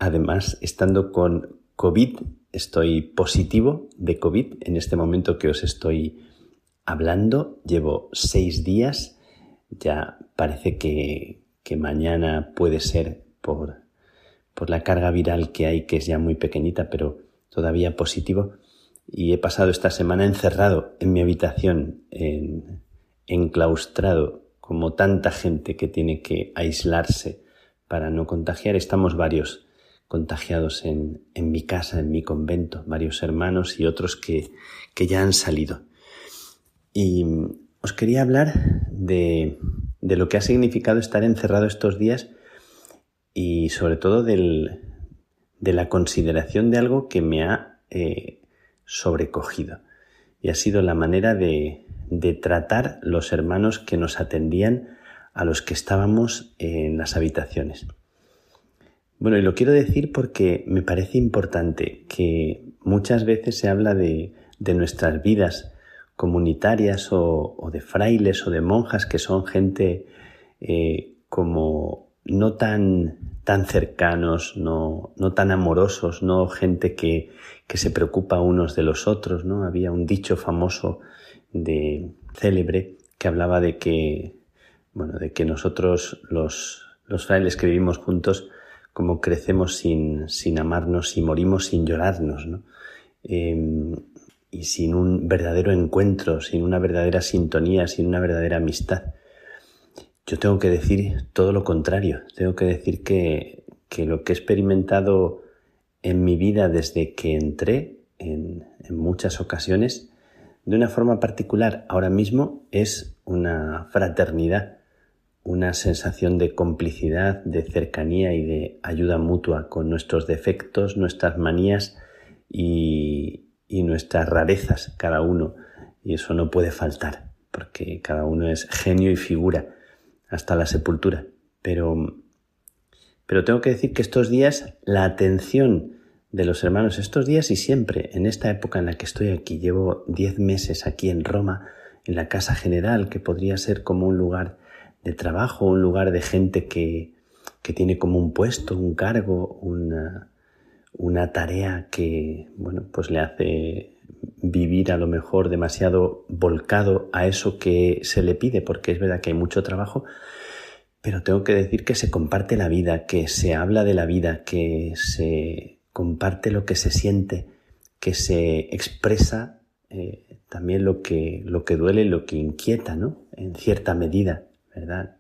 Además, estando con COVID, estoy positivo de COVID en este momento que os estoy hablando, llevo seis días, ya parece que, que mañana puede ser por, por la carga viral que hay, que es ya muy pequeñita, pero todavía positivo. Y he pasado esta semana encerrado en mi habitación, en, enclaustrado como tanta gente que tiene que aislarse para no contagiar. Estamos varios contagiados en, en mi casa, en mi convento, varios hermanos y otros que, que ya han salido. Y os quería hablar de, de lo que ha significado estar encerrado estos días y sobre todo del, de la consideración de algo que me ha eh, sobrecogido. Y ha sido la manera de, de tratar los hermanos que nos atendían a los que estábamos en las habitaciones. Bueno, y lo quiero decir porque me parece importante que muchas veces se habla de, de nuestras vidas comunitarias o, de frailes o de monjas que son gente eh, como no tan, tan cercanos, no, no tan amorosos, no gente que, que se preocupa unos de los otros, ¿no? Había un dicho famoso de célebre que hablaba de que, bueno, de que nosotros los, los frailes que vivimos juntos, como crecemos sin, sin amarnos y morimos sin llorarnos, ¿no? Eh, y sin un verdadero encuentro, sin una verdadera sintonía, sin una verdadera amistad. Yo tengo que decir todo lo contrario. Tengo que decir que, que lo que he experimentado en mi vida desde que entré en, muchas ocasiones, de una forma particular ahora mismo, es una fraternidad, una sensación de complicidad, de cercanía y de ayuda mutua con nuestros defectos, nuestras manías y nuestras rarezas cada uno. Y eso no puede faltar, porque cada uno es genio y figura hasta la sepultura. Pero, pero tengo que decir que estos días la atención de los hermanos, estos días y siempre, en esta época en la que estoy aquí, llevo diez meses aquí en Roma, en la Casa General, que podría ser como un lugar de trabajo, un lugar de gente que, que tiene como un puesto, un cargo, una, una tarea que, bueno, pues le hace vivir a lo mejor demasiado volcado a eso que se le pide, porque es verdad que hay mucho trabajo, pero tengo que decir que se comparte la vida, que se habla de la vida, que se comparte lo que se siente, que se expresa eh, también lo que, lo que duele, lo que inquieta, ¿no? En cierta medida, ¿verdad?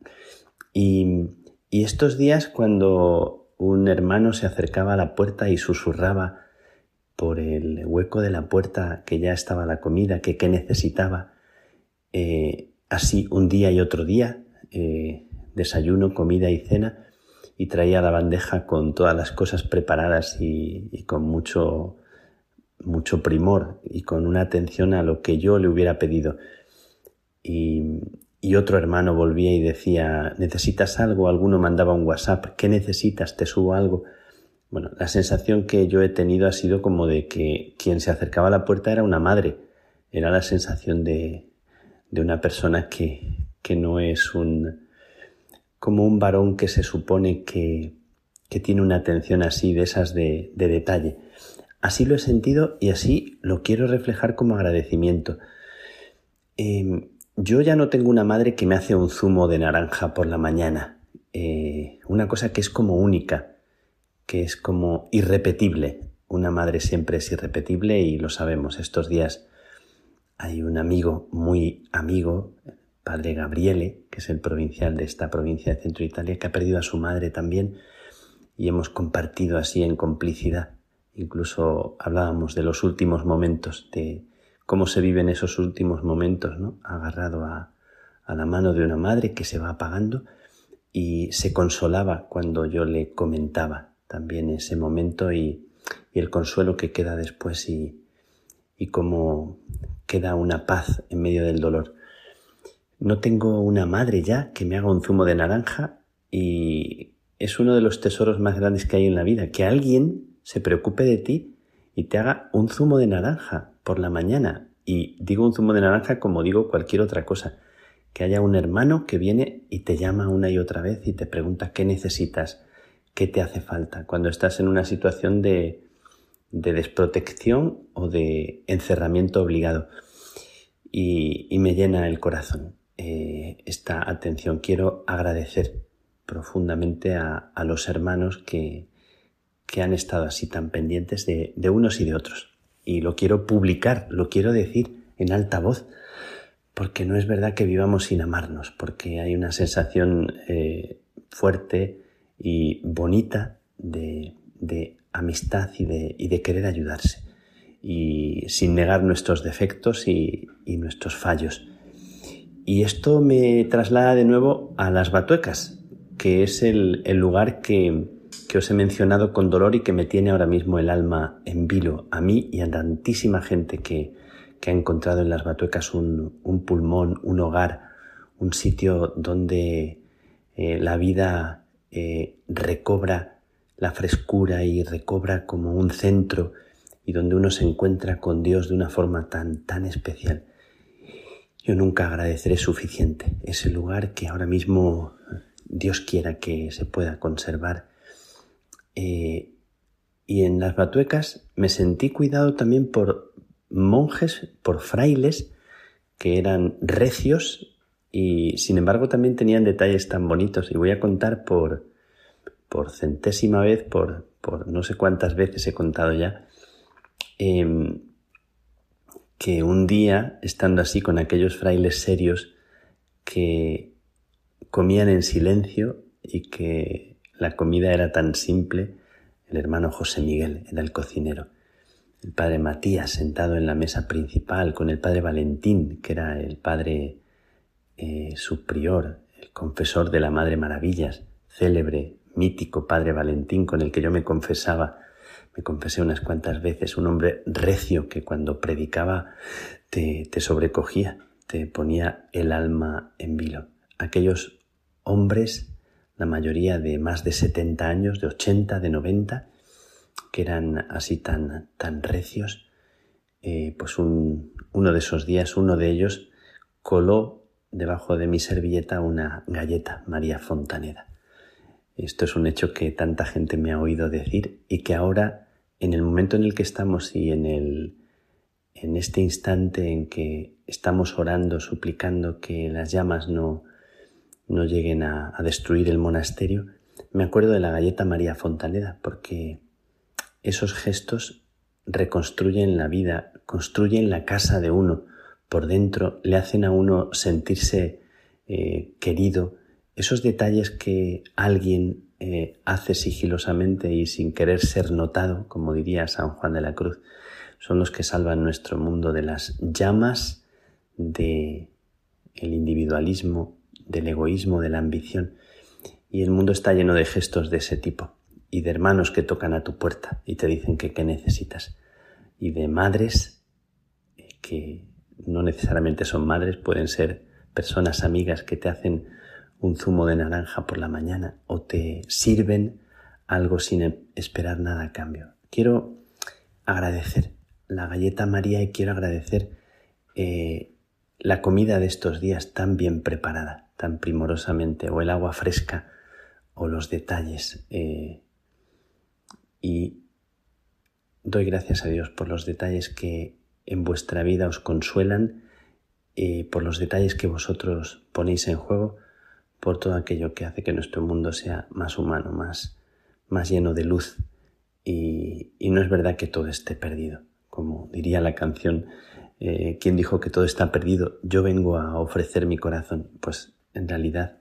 Y, y estos días cuando un hermano se acercaba a la puerta y susurraba por el hueco de la puerta que ya estaba la comida, que qué necesitaba. Eh, así un día y otro día, eh, desayuno, comida y cena, y traía la bandeja con todas las cosas preparadas y, y, con mucho, mucho primor y con una atención a lo que yo le hubiera pedido. Y, y otro hermano volvía y decía, ¿necesitas algo? Alguno mandaba un WhatsApp, ¿qué necesitas? ¿Te subo algo? Bueno, la sensación que yo he tenido ha sido como de que quien se acercaba a la puerta era una madre. Era la sensación de, de una persona que, que no es un, como un varón que se supone que, que tiene una atención así, de esas de, de detalle. Así lo he sentido y así lo quiero reflejar como agradecimiento. Eh, yo ya no tengo una madre que me hace un zumo de naranja por la mañana. Eh, una cosa que es como única que es como irrepetible. Una madre siempre es irrepetible y lo sabemos. Estos días hay un amigo muy amigo, padre Gabriele, que es el provincial de esta provincia de Centro Italia, que ha perdido a su madre también y hemos compartido así en complicidad. Incluso hablábamos de los últimos momentos, de cómo se viven esos últimos momentos, ¿no? Agarrado a, a la mano de una madre que se va apagando y se consolaba cuando yo le comentaba también ese momento y, y el consuelo que queda después y, y cómo queda una paz en medio del dolor. No tengo una madre ya que me haga un zumo de naranja y es uno de los tesoros más grandes que hay en la vida, que alguien se preocupe de ti y te haga un zumo de naranja por la mañana. Y digo un zumo de naranja como digo cualquier otra cosa. Que haya un hermano que viene y te llama una y otra vez y te pregunta qué necesitas, qué te hace falta cuando estás en una situación de, de desprotección o de encerramiento obligado. Y, y me llena el corazón eh, esta atención. Quiero agradecer profundamente a, a los hermanos que, que, han estado así tan pendientes de, de unos y de otros. Y lo quiero publicar, lo quiero decir en alta voz, porque no es verdad que vivamos sin amarnos, porque hay una sensación eh, fuerte y bonita de, amistad y de, querer ayudarse, y sin negar nuestros defectos y, nuestros fallos. Y esto me traslada de nuevo a las batuecas, que es el, lugar que, os he mencionado con dolor y que me tiene ahora mismo el alma en vilo, a mí y a tantísima gente que, que ha encontrado en las Batuecas un, pulmón, un hogar, un sitio donde eh, la vida eh, recobra la frescura y recobra como un centro y donde uno se encuentra con Dios de una forma tan, tan especial. Yo nunca agradeceré suficiente ese lugar que ahora mismo Dios quiera que se pueda conservar. Eh, y en las batuecas me sentí cuidado también por monjes, por frailes, que eran recios y sin embargo también tenían detalles tan bonitos. Y voy a contar por, por centésima vez, por, por no sé cuántas veces he contado ya, em, que un día, estando así con aquellos frailes serios que comían en silencio y que la comida era tan simple, el hermano José Miguel era el cocinero el padre Matías sentado en la mesa principal con el padre Valentín, que era el padre eh, superior, el confesor de la Madre Maravillas, célebre, mítico padre Valentín con el que yo me confesaba, me confesé unas cuantas veces, un hombre recio que cuando predicaba te, te sobrecogía, te ponía el alma en vilo. Aquellos hombres, la mayoría de más de 70 años, de 80, de 90, que eran así tan, tan recios, eh, pues un, uno de esos días, uno de ellos coló debajo de mi servilleta una galleta María Fontaneda. Esto es un hecho que tanta gente me ha oído decir y que ahora, en el momento en el que estamos y en, el, en este instante en que estamos orando, suplicando que las llamas no, no lleguen a, a destruir el monasterio, me acuerdo de la galleta María Fontaneda, porque esos gestos reconstruyen la vida, construyen la casa de uno por dentro, le hacen a uno sentirse eh, querido. Esos detalles que alguien eh, hace sigilosamente y sin querer ser notado, como diría San Juan de la Cruz, son los que salvan nuestro mundo de las llamas de el individualismo, del egoísmo, de la ambición. Y el mundo está lleno de gestos de ese tipo y de hermanos que tocan a tu puerta y te dicen que qué necesitas y de madres eh, que no necesariamente son madres, pueden ser personas amigas que te hacen un zumo de naranja por la mañana o te sirven algo sin esperar nada a cambio. Quiero agradecer la galleta María y quiero agradecer eh, la comida de estos días tan bien preparada, tan primorosamente, o el agua fresca, o los detalles. Eh, y doy gracias a Dios por los detalles que en vuestra vida os consuelan, y por los detalles que vosotros ponéis en juego, por todo aquello que hace que nuestro mundo sea más humano, más, más lleno de luz. Y, no es verdad que todo esté perdido. Como diría la canción, eh, ¿quién dijo que todo está perdido? Yo vengo a ofrecer mi corazón. Pues en realidad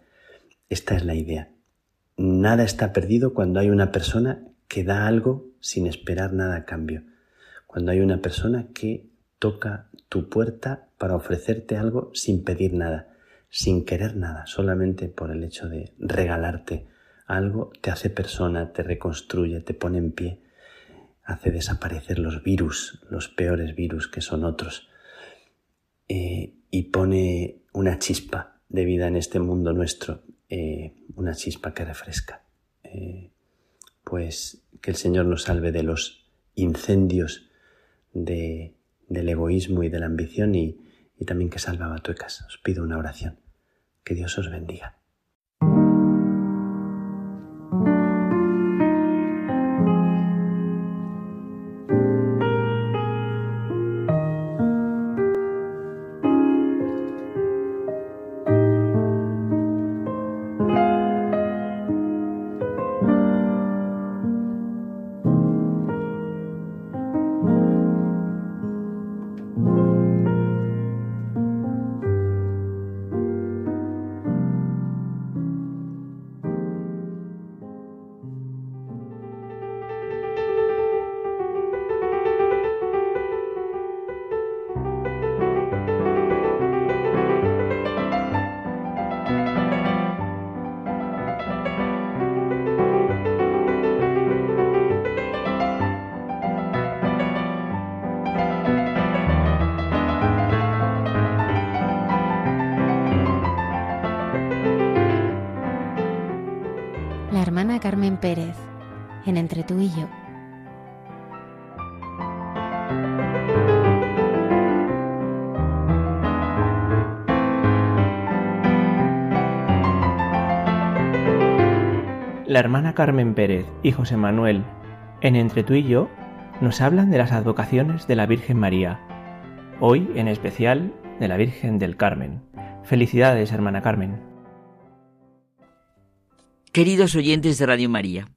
esta es la idea. Nada está perdido cuando hay una persona que da algo sin esperar nada a cambio. Cuando hay una persona que toca tu puerta para ofrecerte algo sin pedir nada, sin querer nada, solamente por el hecho de regalarte algo, te hace persona, te reconstruye, te pone en pie, hace desaparecer los virus, los peores virus que son otros, eh, y pone una chispa de vida en este mundo nuestro, eh, una chispa que refresca. Eh, pues que el Señor nos salve de los incendios de, del egoísmo y de la ambición y, también que salve a Batuecas. Os pido una oración. Que Dios os bendiga. Hermana Carmen Pérez y José Manuel, en Entre tú y yo, nos hablan de las advocaciones de la Virgen María. Hoy, en especial, de la Virgen del Carmen. Felicidades, hermana Carmen. Queridos oyentes de Radio María,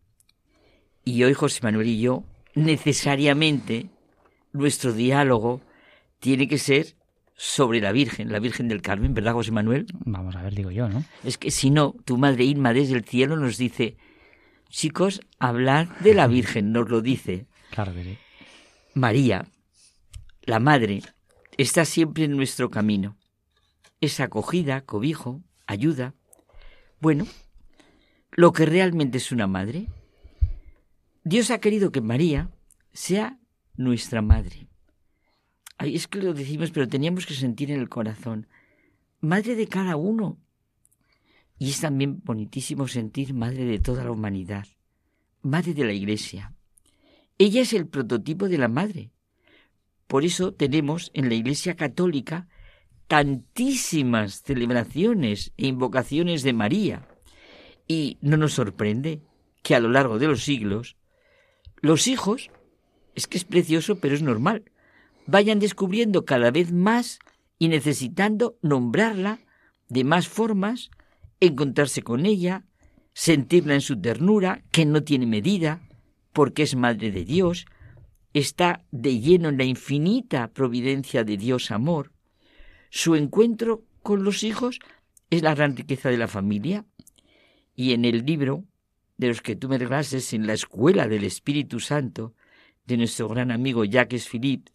y hoy José Manuel y yo, necesariamente, nuestro diálogo tiene que ser sobre la Virgen, la Virgen del Carmen, ¿verdad, José Manuel? Vamos a ver, digo yo, ¿no? Es que si no, tu madre Irma desde el cielo nos dice, chicos, hablar de la Virgen, nos lo dice. Claro que sí. María, la Madre, está siempre en nuestro camino. Es acogida, cobijo, ayuda. Bueno, lo que realmente es una madre. Dios ha querido que María sea nuestra madre. Ay, es que lo decimos, pero teníamos que sentir en el corazón. Madre de cada uno. Y es también bonitísimo sentir madre de toda la humanidad. Madre de la Iglesia. Ella es el prototipo de la madre. Por eso tenemos en la Iglesia Católica tantísimas celebraciones e invocaciones de María. Y no nos sorprende que a lo largo de los siglos los hijos, es que es precioso, pero es normal, vayan descubriendo cada vez más y necesitando nombrarla de más formas, encontrarse con ella, sentirla en su ternura, que no tiene medida, porque es Madre de Dios, está de lleno en la infinita providencia de Dios amor. Su encuentro con los hijos es la gran riqueza de la familia. Y en el libro de los que tú me regalases en la escuela del Espíritu Santo, de nuestro gran amigo Jacques Philippe,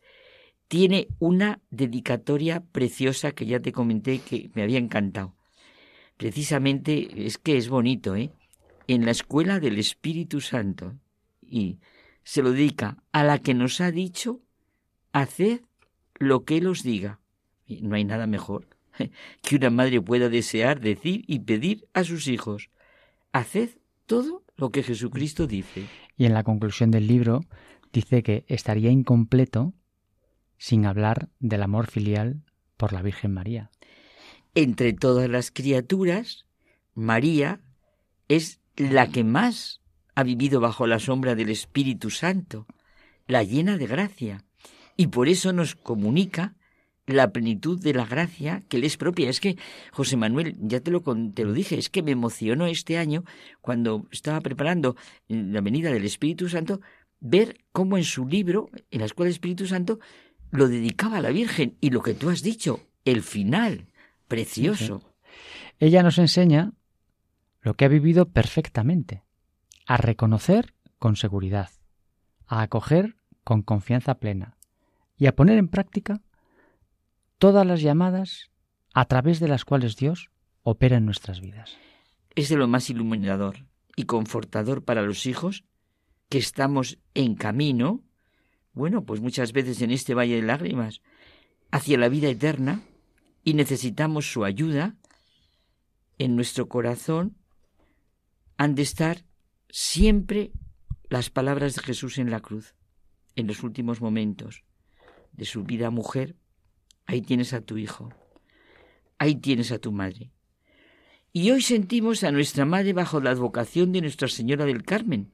tiene una dedicatoria preciosa que ya te comenté que me había encantado. Precisamente es que es bonito, ¿eh? En la escuela del Espíritu Santo. Y se lo dedica a la que nos ha dicho, haced lo que Él os diga. Y no hay nada mejor [laughs] que una madre pueda desear, decir y pedir a sus hijos. Haced todo lo que Jesucristo dice. Y en la conclusión del libro dice que estaría incompleto sin hablar del amor filial por la Virgen María. Entre todas las criaturas, María es la que más ha vivido bajo la sombra del Espíritu Santo, la llena de gracia, y por eso nos comunica la plenitud de la gracia que le es propia. Es que, José Manuel, ya te lo, te lo dije, es que me emocionó este año, cuando estaba preparando la venida del Espíritu Santo, ver cómo en su libro, en la Escuela del Espíritu Santo, lo dedicaba a la Virgen. Y lo que tú has dicho, el final, precioso. Ella nos enseña lo que ha vivido perfectamente, a reconocer con seguridad, a acoger con confianza plena y a poner en práctica todas las llamadas a través de las cuales Dios opera en nuestras vidas. Es de lo más iluminador y confortador para los hijos que estamos en camino, bueno, pues muchas veces en este valle de lágrimas, hacia la vida eterna y necesitamos su ayuda, en nuestro corazón han de estar siempre las palabras de Jesús en la cruz, en los últimos momentos de su vida mujer, ahí tienes a tu hijo, ahí tienes a tu madre. Y hoy sentimos a nuestra madre bajo la advocación de Nuestra Señora del Carmen.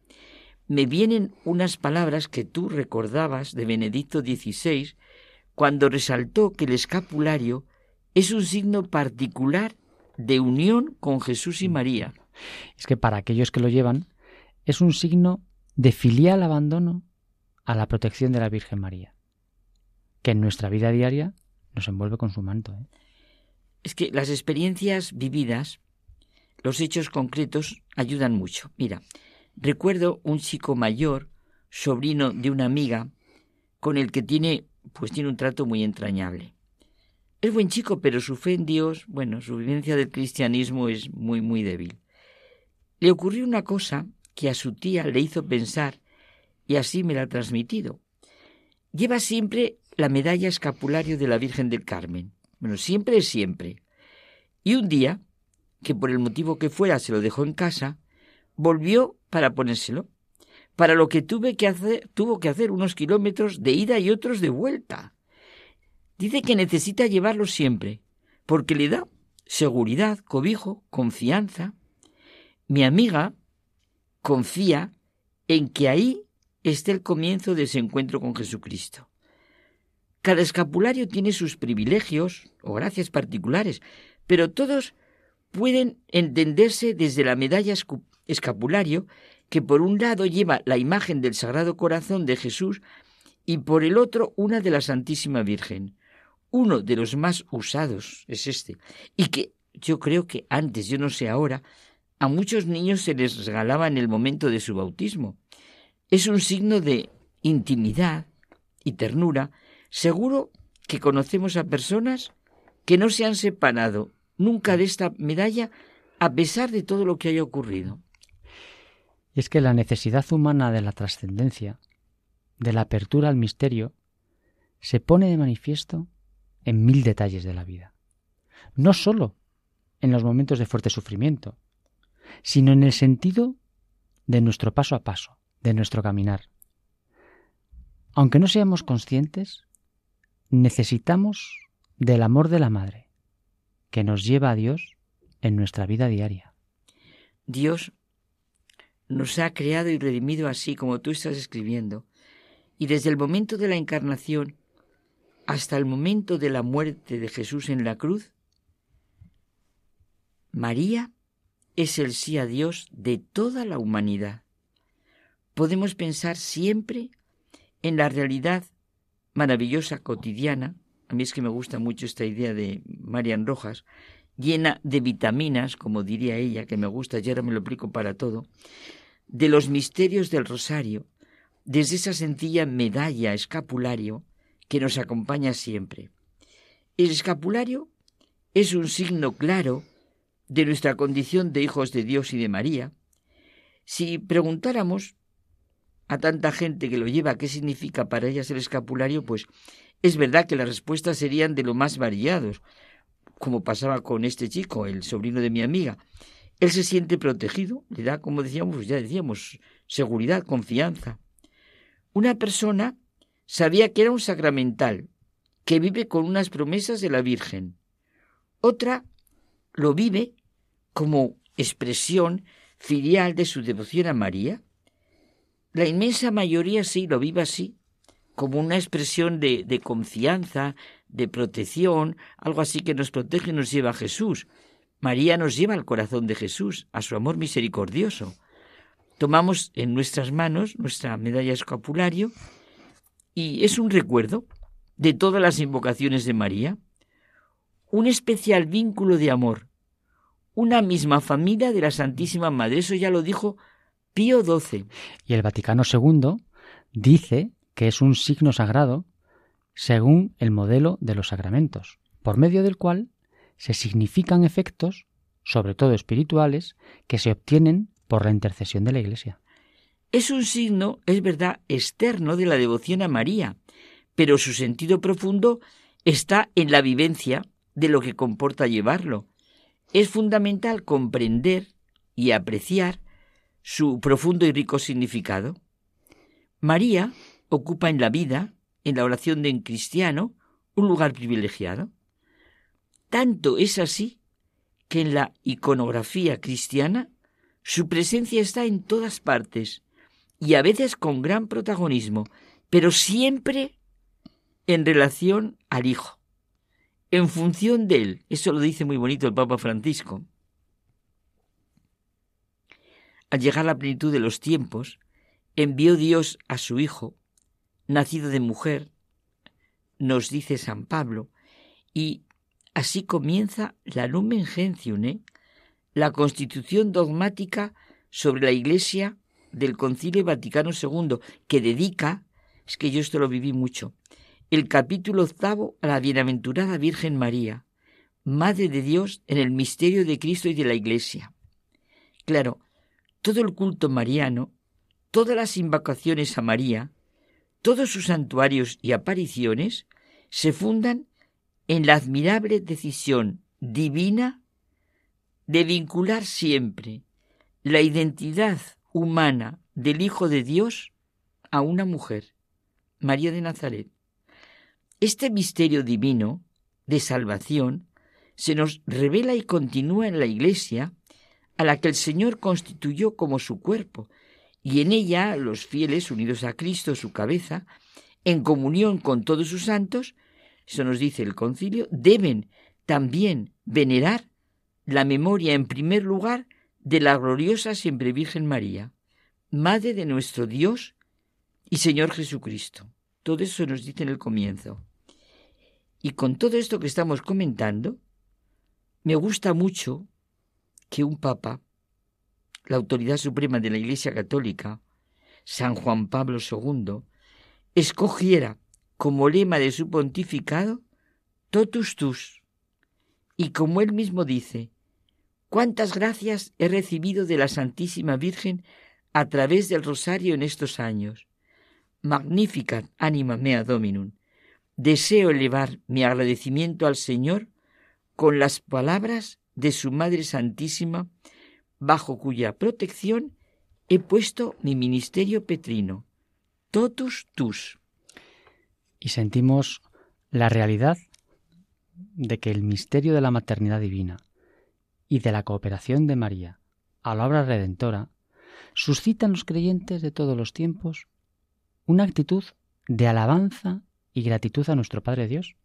Me vienen unas palabras que tú recordabas de Benedicto XVI cuando resaltó que el escapulario es un signo particular de unión con Jesús y María. Es que para aquellos que lo llevan, es un signo de filial abandono a la protección de la Virgen María, que en nuestra vida diaria nos envuelve con su manto. ¿eh? Es que las experiencias vividas, los hechos concretos, ayudan mucho. Mira, recuerdo un chico mayor, sobrino de una amiga, con el que tiene, pues tiene un trato muy entrañable. Es buen chico, pero su fe en Dios, bueno, su vivencia del cristianismo es muy, muy débil. Le ocurrió una cosa que a su tía le hizo pensar, y así me la ha transmitido. Lleva siempre la medalla escapulario de la Virgen del Carmen. Bueno, siempre es siempre. Y un día, que por el motivo que fuera se lo dejó en casa, volvió para ponérselo, para lo que, tuve que hacer, tuvo que hacer unos kilómetros de ida y otros de vuelta. Dice que necesita llevarlo siempre, porque le da seguridad, cobijo, confianza. Mi amiga confía en que ahí esté el comienzo de ese encuentro con Jesucristo. Cada escapulario tiene sus privilegios o gracias particulares, pero todos pueden entenderse desde la medalla escapulario que por un lado lleva la imagen del Sagrado Corazón de Jesús y por el otro una de la Santísima Virgen. Uno de los más usados es este, y que yo creo que antes, yo no sé ahora, a muchos niños se les regalaba en el momento de su bautismo. Es un signo de intimidad y ternura Seguro que conocemos a personas que no se han separado nunca de esta medalla a pesar de todo lo que haya ocurrido. Y es que la necesidad humana de la trascendencia, de la apertura al misterio, se pone de manifiesto en mil detalles de la vida. No sólo en los momentos de fuerte sufrimiento, sino en el sentido de nuestro paso a paso, de nuestro caminar. Aunque no seamos conscientes, necesitamos del amor de la Madre, que nos lleva a Dios en nuestra vida diaria. Dios nos ha creado y redimido así como tú estás escribiendo, y desde el momento de la encarnación hasta el momento de la muerte de Jesús en la cruz, María es el sí a Dios de toda la humanidad. Podemos pensar siempre en la realidad maravillosa, cotidiana, a mí es que me gusta mucho esta idea de Marian Rojas, llena de vitaminas, como diría ella, que me gusta, y ahora me lo aplico para todo, de los misterios del rosario, desde esa sencilla medalla escapulario que nos acompaña siempre. El escapulario es un signo claro de nuestra condición de hijos de Dios y de María. Si preguntáramos a tanta gente que lo lleva, ¿qué significa para ellas el escapulario? Pues es verdad que las respuestas serían de lo más variados, como pasaba con este chico, el sobrino de mi amiga. Él se siente protegido, le da, como decíamos, ya decíamos, seguridad, confianza. Una persona sabía que era un sacramental, que vive con unas promesas de la Virgen. Otra lo vive como expresión filial de su devoción a María la inmensa mayoría sí lo vive así, como una expresión de, de confianza, de protección, algo así que nos protege y nos lleva a Jesús. María nos lleva al corazón de Jesús, a su amor misericordioso. Tomamos en nuestras manos nuestra medalla escapulario y es un recuerdo de todas las invocaciones de María, un especial vínculo de amor, una misma familia de la Santísima Madre. Eso ya lo dijo Pío XII. Y el Vaticano II dice que es un signo sagrado según el modelo de los sacramentos, por medio del cual se significan efectos, sobre todo espirituales, que se obtienen por la intercesión de la Iglesia. Es un signo, es verdad, externo de la devoción a María, pero su sentido profundo está en la vivencia de lo que comporta llevarlo. Es fundamental comprender y apreciar su profundo y rico significado. María ocupa en la vida, en la oración de un cristiano, un lugar privilegiado. Tanto es así que en la iconografía cristiana su presencia está en todas partes y a veces con gran protagonismo, pero siempre en relación al Hijo, en función de él. Eso lo dice muy bonito el Papa Francisco. Al llegar la plenitud de los tiempos, envió Dios a su Hijo, nacido de mujer, nos dice San Pablo, y así comienza la Lumen Gentium, ¿eh? la constitución dogmática sobre la Iglesia del Concilio Vaticano II, que dedica, es que yo esto lo viví mucho, el capítulo octavo a la bienaventurada Virgen María, Madre de Dios en el misterio de Cristo y de la Iglesia. Claro, todo el culto mariano, todas las invocaciones a María, todos sus santuarios y apariciones se fundan en la admirable decisión divina de vincular siempre la identidad humana del Hijo de Dios a una mujer, María de Nazaret. Este misterio divino de salvación se nos revela y continúa en la Iglesia, a la que el Señor constituyó como su cuerpo, y en ella los fieles unidos a Cristo, su cabeza, en comunión con todos sus santos, eso nos dice el concilio, deben también venerar la memoria en primer lugar de la gloriosa siempre Virgen María, Madre de nuestro Dios y Señor Jesucristo. Todo eso nos dice en el comienzo. Y con todo esto que estamos comentando, me gusta mucho que un papa, la autoridad suprema de la Iglesia Católica, San Juan Pablo II, escogiera como lema de su pontificado totus tus. Y como él mismo dice, cuántas gracias he recibido de la Santísima Virgen a través del rosario en estos años. Magnificat anima mea dominum. Deseo elevar mi agradecimiento al Señor con las palabras de su Madre Santísima, bajo cuya protección he puesto mi ministerio petrino. Totus tus. Y sentimos la realidad de que el misterio de la maternidad divina y de la cooperación de María a la obra redentora suscitan los creyentes de todos los tiempos una actitud de alabanza y gratitud a nuestro Padre Dios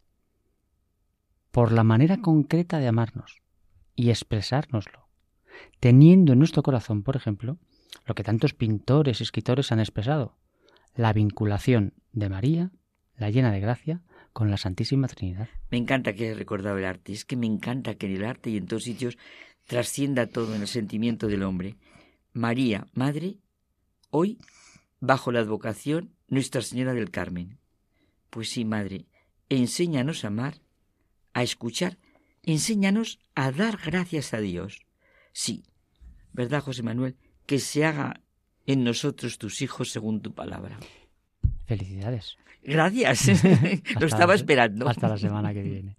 por la manera concreta de amarnos y expresárnoslo, teniendo en nuestro corazón, por ejemplo, lo que tantos pintores y escritores han expresado, la vinculación de María, la llena de gracia, con la Santísima Trinidad. Me encanta que hayas recordado el arte, es que me encanta que en el arte y en todos sitios trascienda todo en el sentimiento del hombre. María, Madre, hoy, bajo la advocación Nuestra Señora del Carmen. Pues sí, Madre, enséñanos a amar, a escuchar, enséñanos a dar gracias a Dios. Sí, ¿verdad, José Manuel? Que se haga en nosotros tus hijos según tu palabra. Felicidades. Gracias. [laughs] Lo estaba esperando. Hasta la semana que viene.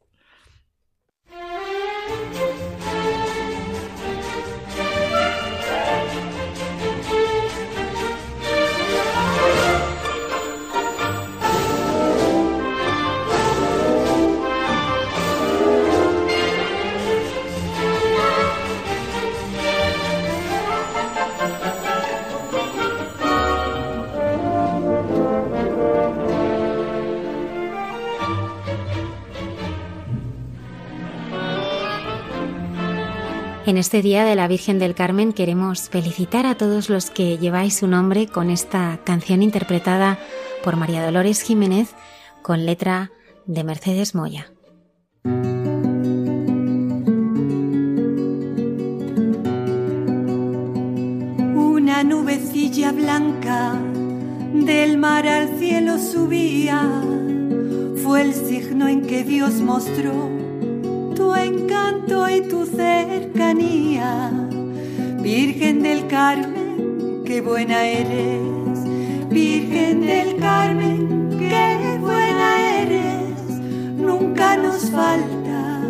En este día de la Virgen del Carmen queremos felicitar a todos los que lleváis su nombre con esta canción interpretada por María Dolores Jiménez con letra de Mercedes Moya. Una nubecilla blanca del mar al cielo subía, fue el signo en que Dios mostró encanto y tu cercanía. Virgen del Carmen, qué buena eres. Virgen del Carmen, qué buena eres. Nunca nos falta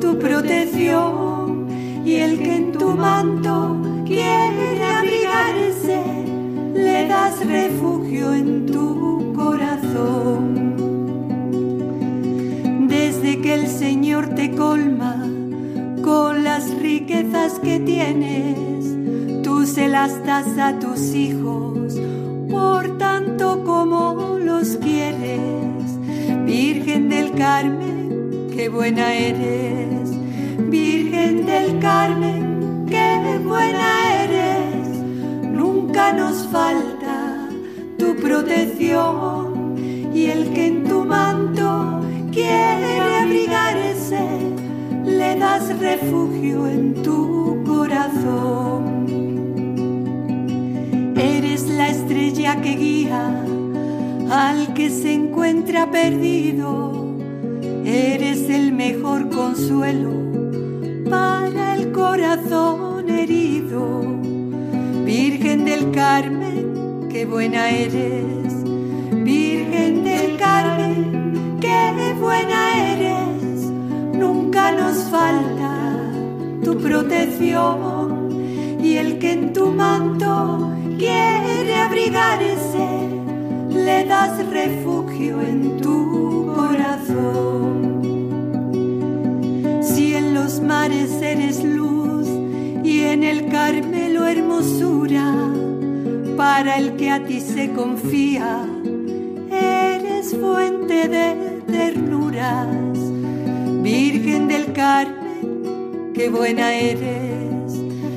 tu protección y el que en tu manto quiere abrigarse, le das refugio en tu corazón colma con las riquezas que tienes, tú se las das a tus hijos por tanto como los quieres. Virgen del Carmen, qué buena eres. Virgen del Carmen, qué buena eres. Nunca nos falta tu protección y el que en tu manto quiere abrigarse, le das refugio en tu corazón. Eres la estrella que guía al que se encuentra perdido. Eres el mejor consuelo para el corazón herido. Virgen del Carmen, qué buena eres. Qué buena eres, nunca nos falta tu protección y el que en tu manto quiere abrigarse, le das refugio en tu corazón. Si en los mares eres luz y en el Carmelo hermosura, para el que a ti se confía, eres fuente de Virgen del Carmen, qué buena eres,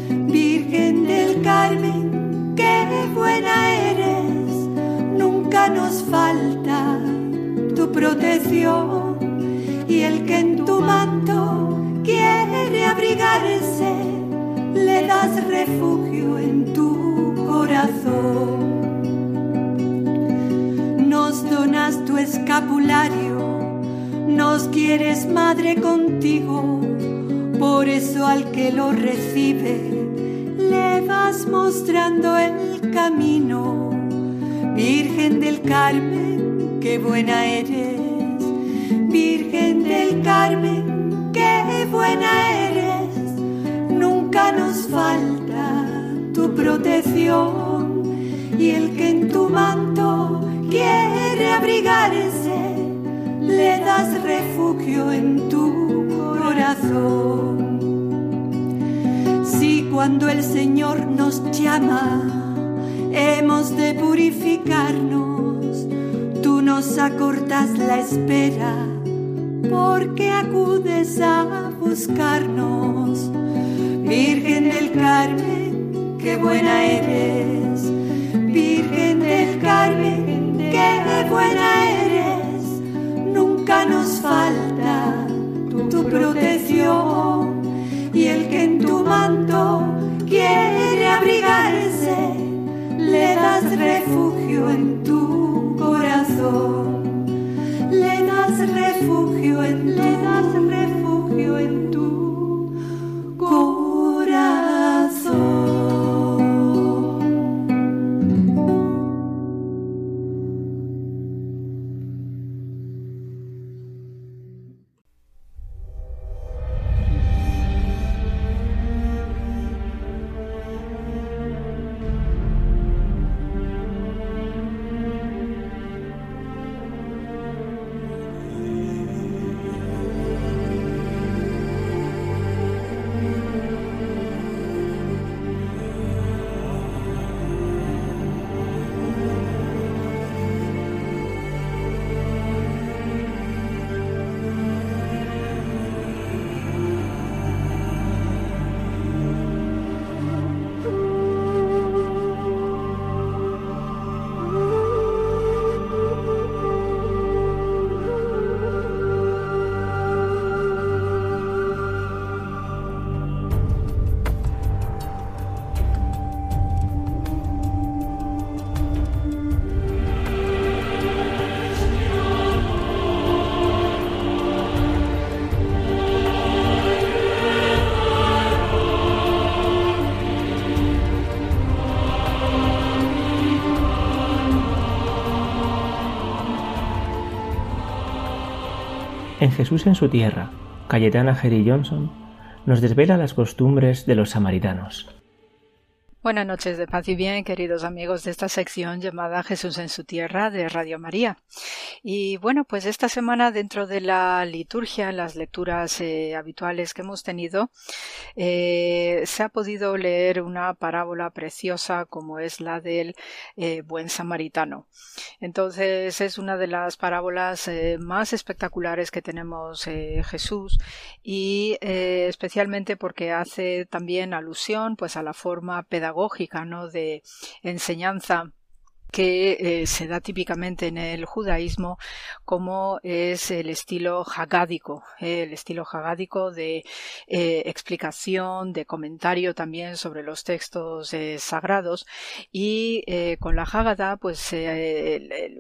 Virgen del Carmen, qué buena eres, nunca nos falta tu protección y el que en tu manto quiere abrigarse, le das refugio en tu corazón donas tu escapulario, nos quieres madre contigo, por eso al que lo recibe le vas mostrando el camino. Virgen del Carmen, qué buena eres, Virgen del Carmen, qué buena eres, nunca nos falta tu protección y el que en tu manto quiere abrigarse, le das refugio en tu corazón. Si cuando el Señor nos llama, hemos de purificarnos, tú nos acortas la espera, porque acudes a buscarnos. Virgen del Carmen, qué buena eres, Virgen del Carmen qué buena eres, nunca nos falta tu protección. Y el que en tu manto quiere abrigarse, le das refugio en tu corazón, le das refugio en, le En Jesús en su tierra, Cayetana Jerry Johnson nos desvela las costumbres de los samaritanos. Buenas noches de paz y bien, queridos amigos de esta sección llamada Jesús en su tierra de Radio María. Y bueno, pues esta semana dentro de la liturgia, las lecturas eh, habituales que hemos tenido, eh, se ha podido leer una parábola preciosa como es la del eh, buen samaritano. Entonces es una de las parábolas más espectaculares que tenemos Jesús y especialmente porque hace también alusión pues a la forma pedagógica ¿no? de enseñanza que eh, se da típicamente en el judaísmo como es el estilo hagádico, eh, el estilo hagádico de eh, explicación, de comentario también sobre los textos sagrados y con la Haggadah pues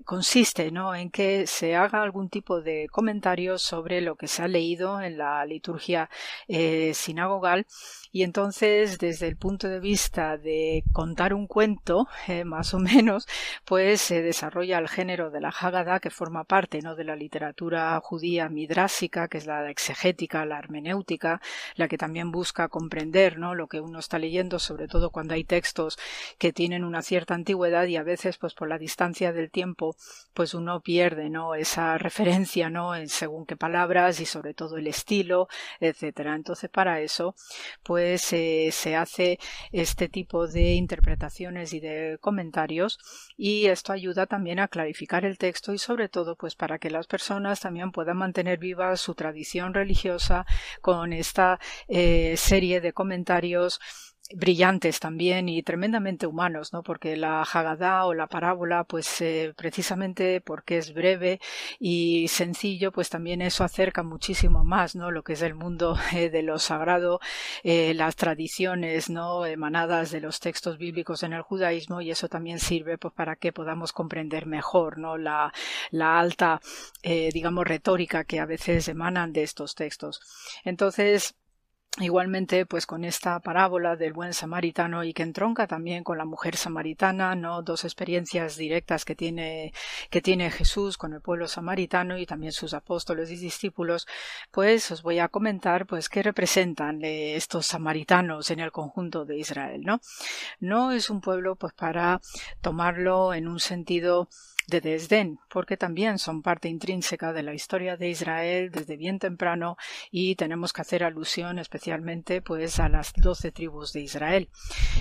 consiste ¿no? en que se haga algún tipo de comentario sobre lo que se ha leído en la liturgia sinagogal y entonces desde el punto de vista de contar un cuento [laughs] más o menos pues se desarrolla el género de la Haggadah que forma parte ¿no? de la literatura judía midrásica, que es la exegética, la hermenéutica, la que también busca comprender ¿no? lo que uno está leyendo, sobre todo cuando hay textos que tienen una cierta antigüedad y a veces pues por la distancia del tiempo pues uno pierde ¿no? esa referencia ¿no? en según qué palabras y sobre todo el estilo, etcétera. Entonces para eso pues se hace este tipo de interpretaciones y de comentarios y esto ayuda también a clarificar el texto y sobre todo pues para que las personas también puedan mantener viva su tradición religiosa con esta eh, serie de comentarios brillantes también y tremendamente humanos, ¿no? Porque la Haggadah o la parábola, pues eh, precisamente porque es breve y sencillo, pues también eso acerca muchísimo más, ¿no? Lo que es el mundo [laughs] eh, de lo sagrado, eh, las tradiciones, ¿no? Emanadas de los textos bíblicos en el judaísmo y eso también sirve, pues para que podamos comprender mejor, ¿no? La, la alta, digamos, retórica que a veces emanan de estos textos. Entonces, Igualmente, pues con esta parábola del buen samaritano y que entronca también con la mujer samaritana, ¿no? Dos experiencias directas que tiene, que tiene Jesús con el pueblo samaritano y también sus apóstoles y discípulos, pues os voy a comentar, pues, qué representan estos samaritanos en el conjunto de Israel, ¿no? No es un pueblo, pues, para tomarlo en un sentido de desdén, porque también son parte intrínseca de la historia de Israel desde bien temprano y tenemos que hacer alusión especialmente pues a las doce tribus de Israel.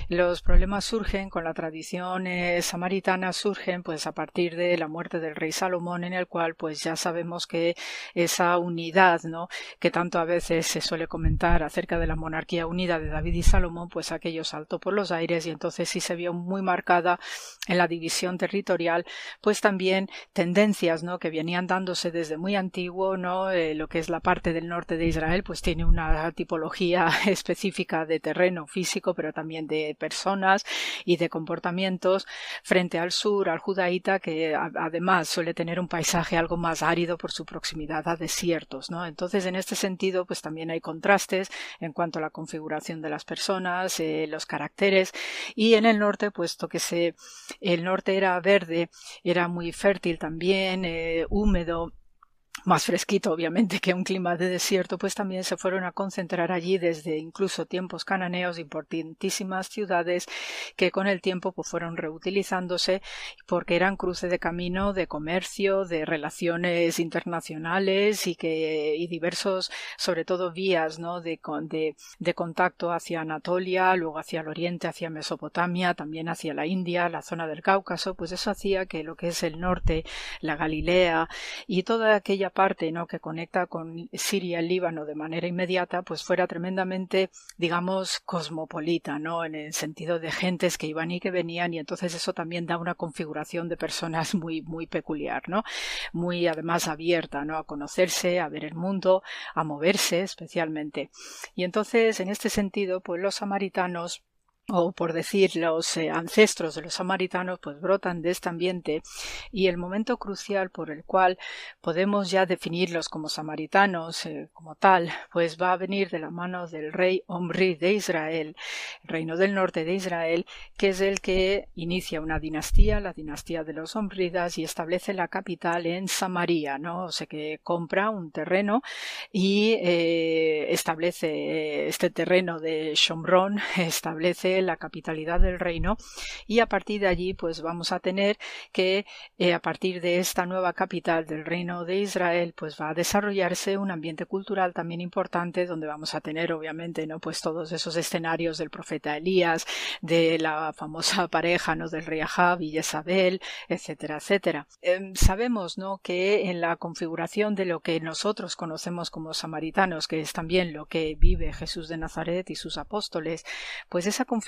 Los problemas surgen con la tradición eh, samaritana surgen pues a partir de la muerte del rey Salomón en el cual pues ya sabemos que esa unidad, ¿no? que tanto a veces se suele comentar acerca de la monarquía unida de David y Salomón, pues aquello saltó por los aires y entonces sí se vio muy marcada en la división territorial, pues también tendencias ¿no? que venían dándose desde muy antiguo, ¿no? Eh, lo que es la parte del norte de Israel, pues tiene una tipología [laughs] específica de terreno físico, pero también de personas y de comportamientos frente al sur, al judaíta, que además suele tener un paisaje algo más árido por su proximidad a desiertos, ¿no? Entonces, en este sentido, pues también hay contrastes en cuanto a la configuración de las personas, eh, los caracteres, y en el norte, puesto que se, el norte era verde, era muy fértil también, eh, húmedo, más fresquito obviamente que un clima de desierto, pues también se fueron a concentrar allí desde incluso tiempos cananeos importantísimas ciudades que con el tiempo pues fueron reutilizándose porque eran cruce de camino de comercio, de relaciones internacionales y que y diversos sobre todo vías ¿no? de, de, de contacto hacia Anatolia, luego hacia el oriente, hacia Mesopotamia, también hacia la India, la zona del Cáucaso, pues eso hacía que lo que es el norte, la Galilea y toda aquella parte ¿no? que conecta con Siria y Líbano de manera inmediata, pues fuera tremendamente, digamos, cosmopolita, ¿no? En el sentido de gentes que iban y que venían, y entonces eso también da una configuración de personas [laughs] muy, muy peculiar, ¿no? Muy además abierta, ¿no? A conocerse, a ver el mundo, a moverse especialmente. Y entonces, en este sentido, pues los samaritanos o por decir los eh, ancestros de los samaritanos pues brotan de este ambiente y el momento crucial por el cual podemos ya definirlos como samaritanos eh, como tal pues va a venir de la mano del rey Omri de Israel el reino del norte de Israel que es el que inicia una dinastía la dinastía de los Omridas y establece la capital en Samaria no o sea que compra un terreno y eh, establece este terreno de Shomron [laughs] establece la capitalidad del reino y a partir de allí pues vamos a tener que eh, a partir de esta nueva capital del reino de Israel pues va a desarrollarse un ambiente cultural también importante donde vamos a tener obviamente no pues todos esos escenarios del profeta Elías de la famosa [laughs] pareja no del rey Ahab y Jezabel etcétera etcétera. Em, sabemos no que en la configuración de lo que nosotros conocemos como samaritanos que es también lo que vive Jesús de Nazaret y sus apóstoles pues esa configuración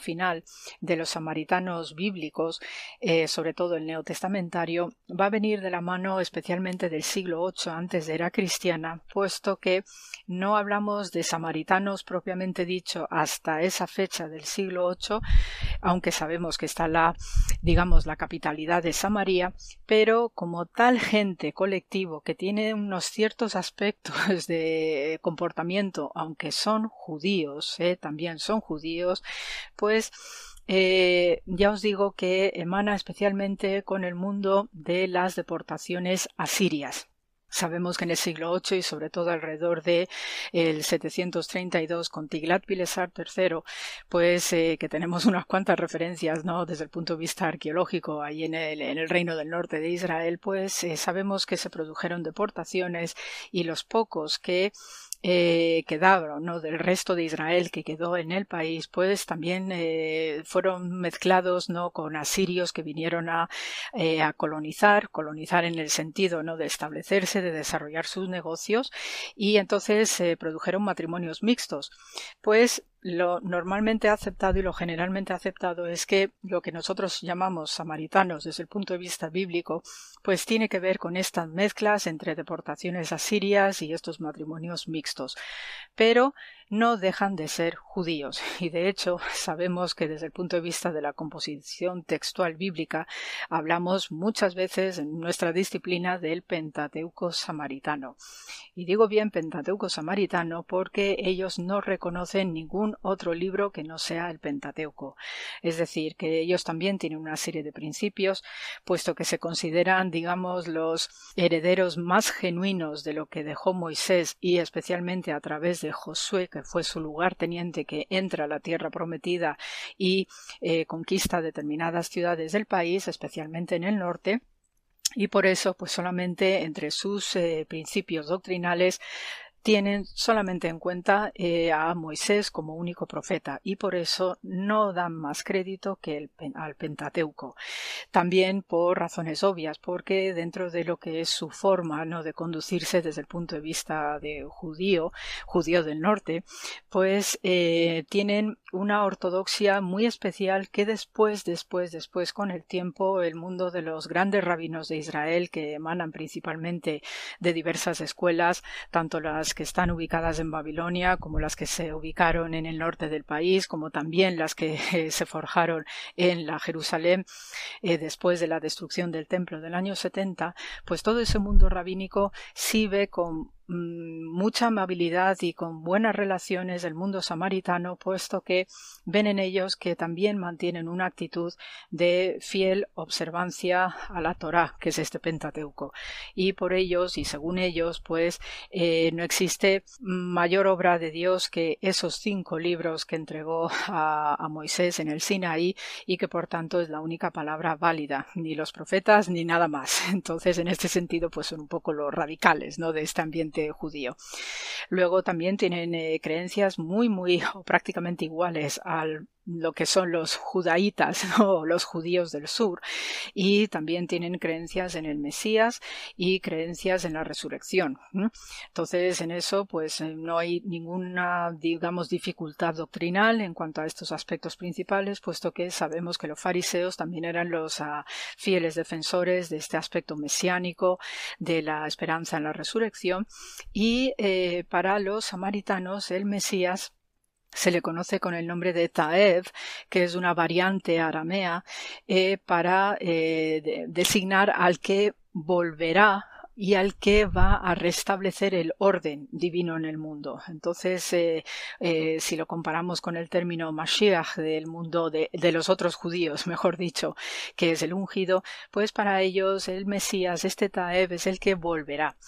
final de los samaritanos bíblicos, eh, sobre todo el neotestamentario, va a venir de la mano especialmente del siglo VIII antes de era cristiana, puesto que no hablamos de samaritanos propiamente dicho hasta esa fecha del siglo VIII, aunque sabemos que está la, digamos, la capitalidad de Samaria, pero como tal gente colectivo que tiene unos ciertos aspectos de comportamiento, aunque son judíos, eh, también son judíos, pues eh, ya os digo que emana especialmente con el mundo de las deportaciones asirias. Sabemos que en el siglo VIII y sobre todo alrededor de el 732 con Tiglat-Pileser III, pues eh, que tenemos unas cuantas referencias, ¿no? Desde el punto de vista arqueológico ahí en el, en el reino del norte de Israel, pues eh, sabemos que se produjeron deportaciones y los pocos que eh, quedaron, ¿no? Del resto de Israel que quedó en el país, pues también eh, fueron mezclados, ¿no? Con asirios que vinieron a, eh, a colonizar, colonizar en el sentido, ¿no? De establecerse, de desarrollar sus negocios y entonces se produjeron matrimonios mixtos. Pues lo normalmente aceptado y lo generalmente aceptado es que lo que nosotros llamamos samaritanos desde el punto de vista bíblico, pues tiene que ver con estas mezclas entre deportaciones asirias y estos matrimonios mixtos. Pero no dejan de ser judíos y de hecho [laughs] sabemos que desde el punto de vista de la composición textual bíblica hablamos muchas veces en nuestra disciplina del Pentateuco samaritano. Y digo bien Pentateuco samaritano porque ellos no reconocen ningún otro libro que no sea el Pentateuco. Es decir, que ellos también tienen una serie de principios, puesto que se consideran, digamos, los herederos más genuinos de lo que dejó Moisés y especialmente a través de Josué, que fue su lugarteniente que entra a la tierra prometida y eh, conquista determinadas ciudades del país, especialmente en el norte, y por eso, pues solamente entre sus eh, principios doctrinales tienen solamente en cuenta eh, a Moisés como único profeta y por eso no dan más crédito que al Pentateuco. También por razones obvias, porque dentro de lo que es su forma ¿no? de conducirse desde el punto de vista de judío, judío del norte, pues eh, tienen una ortodoxia muy especial que después, después, después, con el tiempo, el mundo de los grandes rabinos de Israel, que emanan principalmente de diversas escuelas, tanto que están ubicadas en Babilonia como las que se ubicaron en el norte del país, como también las que eh, se forjaron en la Jerusalén eh, después de la destrucción del templo del año 70, pues todo ese mundo rabínico sí ve con mucha amabilidad y con buenas relaciones del mundo samaritano, puesto que ven en ellos que también mantienen una actitud de fiel observancia a la Torá, que es este Pentateuco. Y por ellos, y según ellos, pues eh, no existe mayor obra de Dios que esos cinco libros que entregó a, a Moisés en el Sinaí y que por tanto es la única palabra válida, ni los profetas ni nada más. [laughs] Entonces, en este sentido, pues son un poco los radicales, ¿no? De este ambiente judío. Luego también tienen eh, creencias muy, muy [laughs] o prácticamente iguales al lo que son los judaítas [laughs] o los judíos del sur y también tienen creencias en el Mesías y creencias en la resurrección. Entonces en eso pues eh, no hay ninguna digamos dificultad doctrinal en cuanto a estos aspectos principales puesto que sabemos que los fariseos también eran los ah, fieles defensores de este aspecto mesiánico de la esperanza en la resurrección y eh, para los samaritanos el Mesías se le conoce con el nombre de Taev, que es una variante aramea, eh, para eh, designar al que volverá y al que va a restablecer el orden divino en el mundo. Entonces, eh, eh, si lo comparamos con el término Mashiach del mundo de, los otros judíos, [laughs] mejor dicho, que es el ungido, pues para ellos el Mesías, este Taeb, es el que volverá.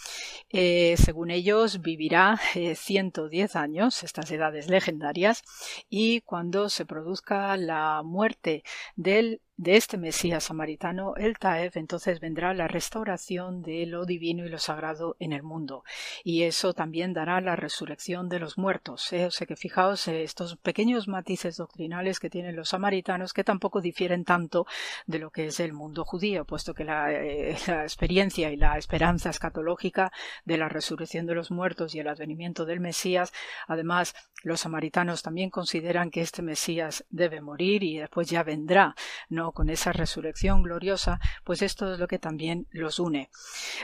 Eh, según ellos, vivirá 110 años, estas edades legendarias, y cuando se produzca la muerte del de este Mesías samaritano, el Taef, entonces vendrá la restauración de lo divino y lo sagrado en el mundo. Y eso también dará la resurrección de los muertos. ¿eh? O sea que fijaos eh, estos pequeños matices doctrinales que tienen los samaritanos que tampoco difieren tanto de lo que es el mundo judío, puesto que la, eh, la experiencia y la esperanza escatológica de la resurrección de los muertos y el advenimiento del Mesías, además los samaritanos también consideran que este Mesías debe morir y después ya vendrá, no Con esa resurrección gloriosa, pues esto es lo que también los une.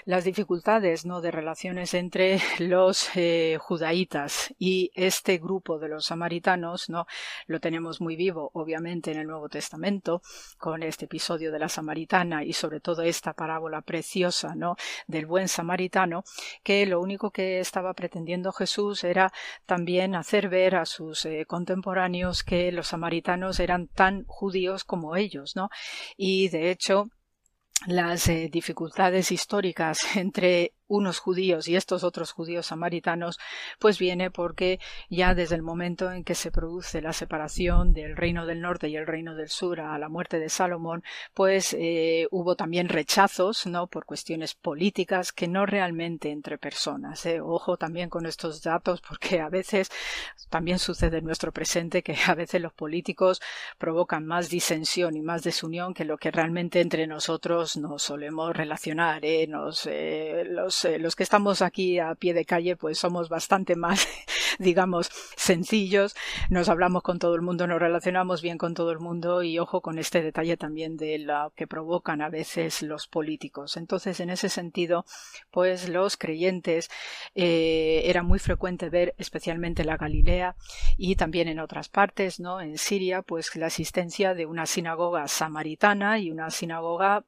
Las dificultades, ¿no? De relaciones entre [laughs] los eh, judaítas y este grupo de los samaritanos, ¿no? Lo tenemos muy vivo, obviamente, en el Nuevo Testamento, con este episodio de la samaritana y sobre todo esta parábola preciosa, ¿no? Del buen samaritano, que lo único que estaba pretendiendo Jesús era también hacer ver a sus eh, contemporáneos que los samaritanos eran tan judíos como ellos, Y de hecho, las eh, dificultades históricas [laughs] entre unos judíos y estos otros judíos samaritanos, pues viene porque ya desde el momento en que se produce la separación del reino del norte y el reino del sur a la muerte de Salomón, pues eh, hubo también rechazos, ¿no? Por cuestiones políticas que no realmente entre personas. ¿eh? Ojo también con estos datos porque a veces también sucede en nuestro presente que a veces los políticos provocan más disensión y más desunión que lo que realmente entre nosotros nos solemos relacionar, ¿eh? Nos, eh, los eh, los, que estamos aquí a pie de calle, pues somos bastante más, [laughs] digamos, sencillos, nos hablamos con todo el mundo, nos relacionamos bien con todo el mundo y ojo con este detalle también de lo que provocan a veces los políticos. Entonces, en ese sentido, pues los creyentes eh, era muy frecuente ver, especialmente en la Galilea y también en otras partes, ¿no? En Siria, pues la existencia de una sinagoga samaritana y una sinagoga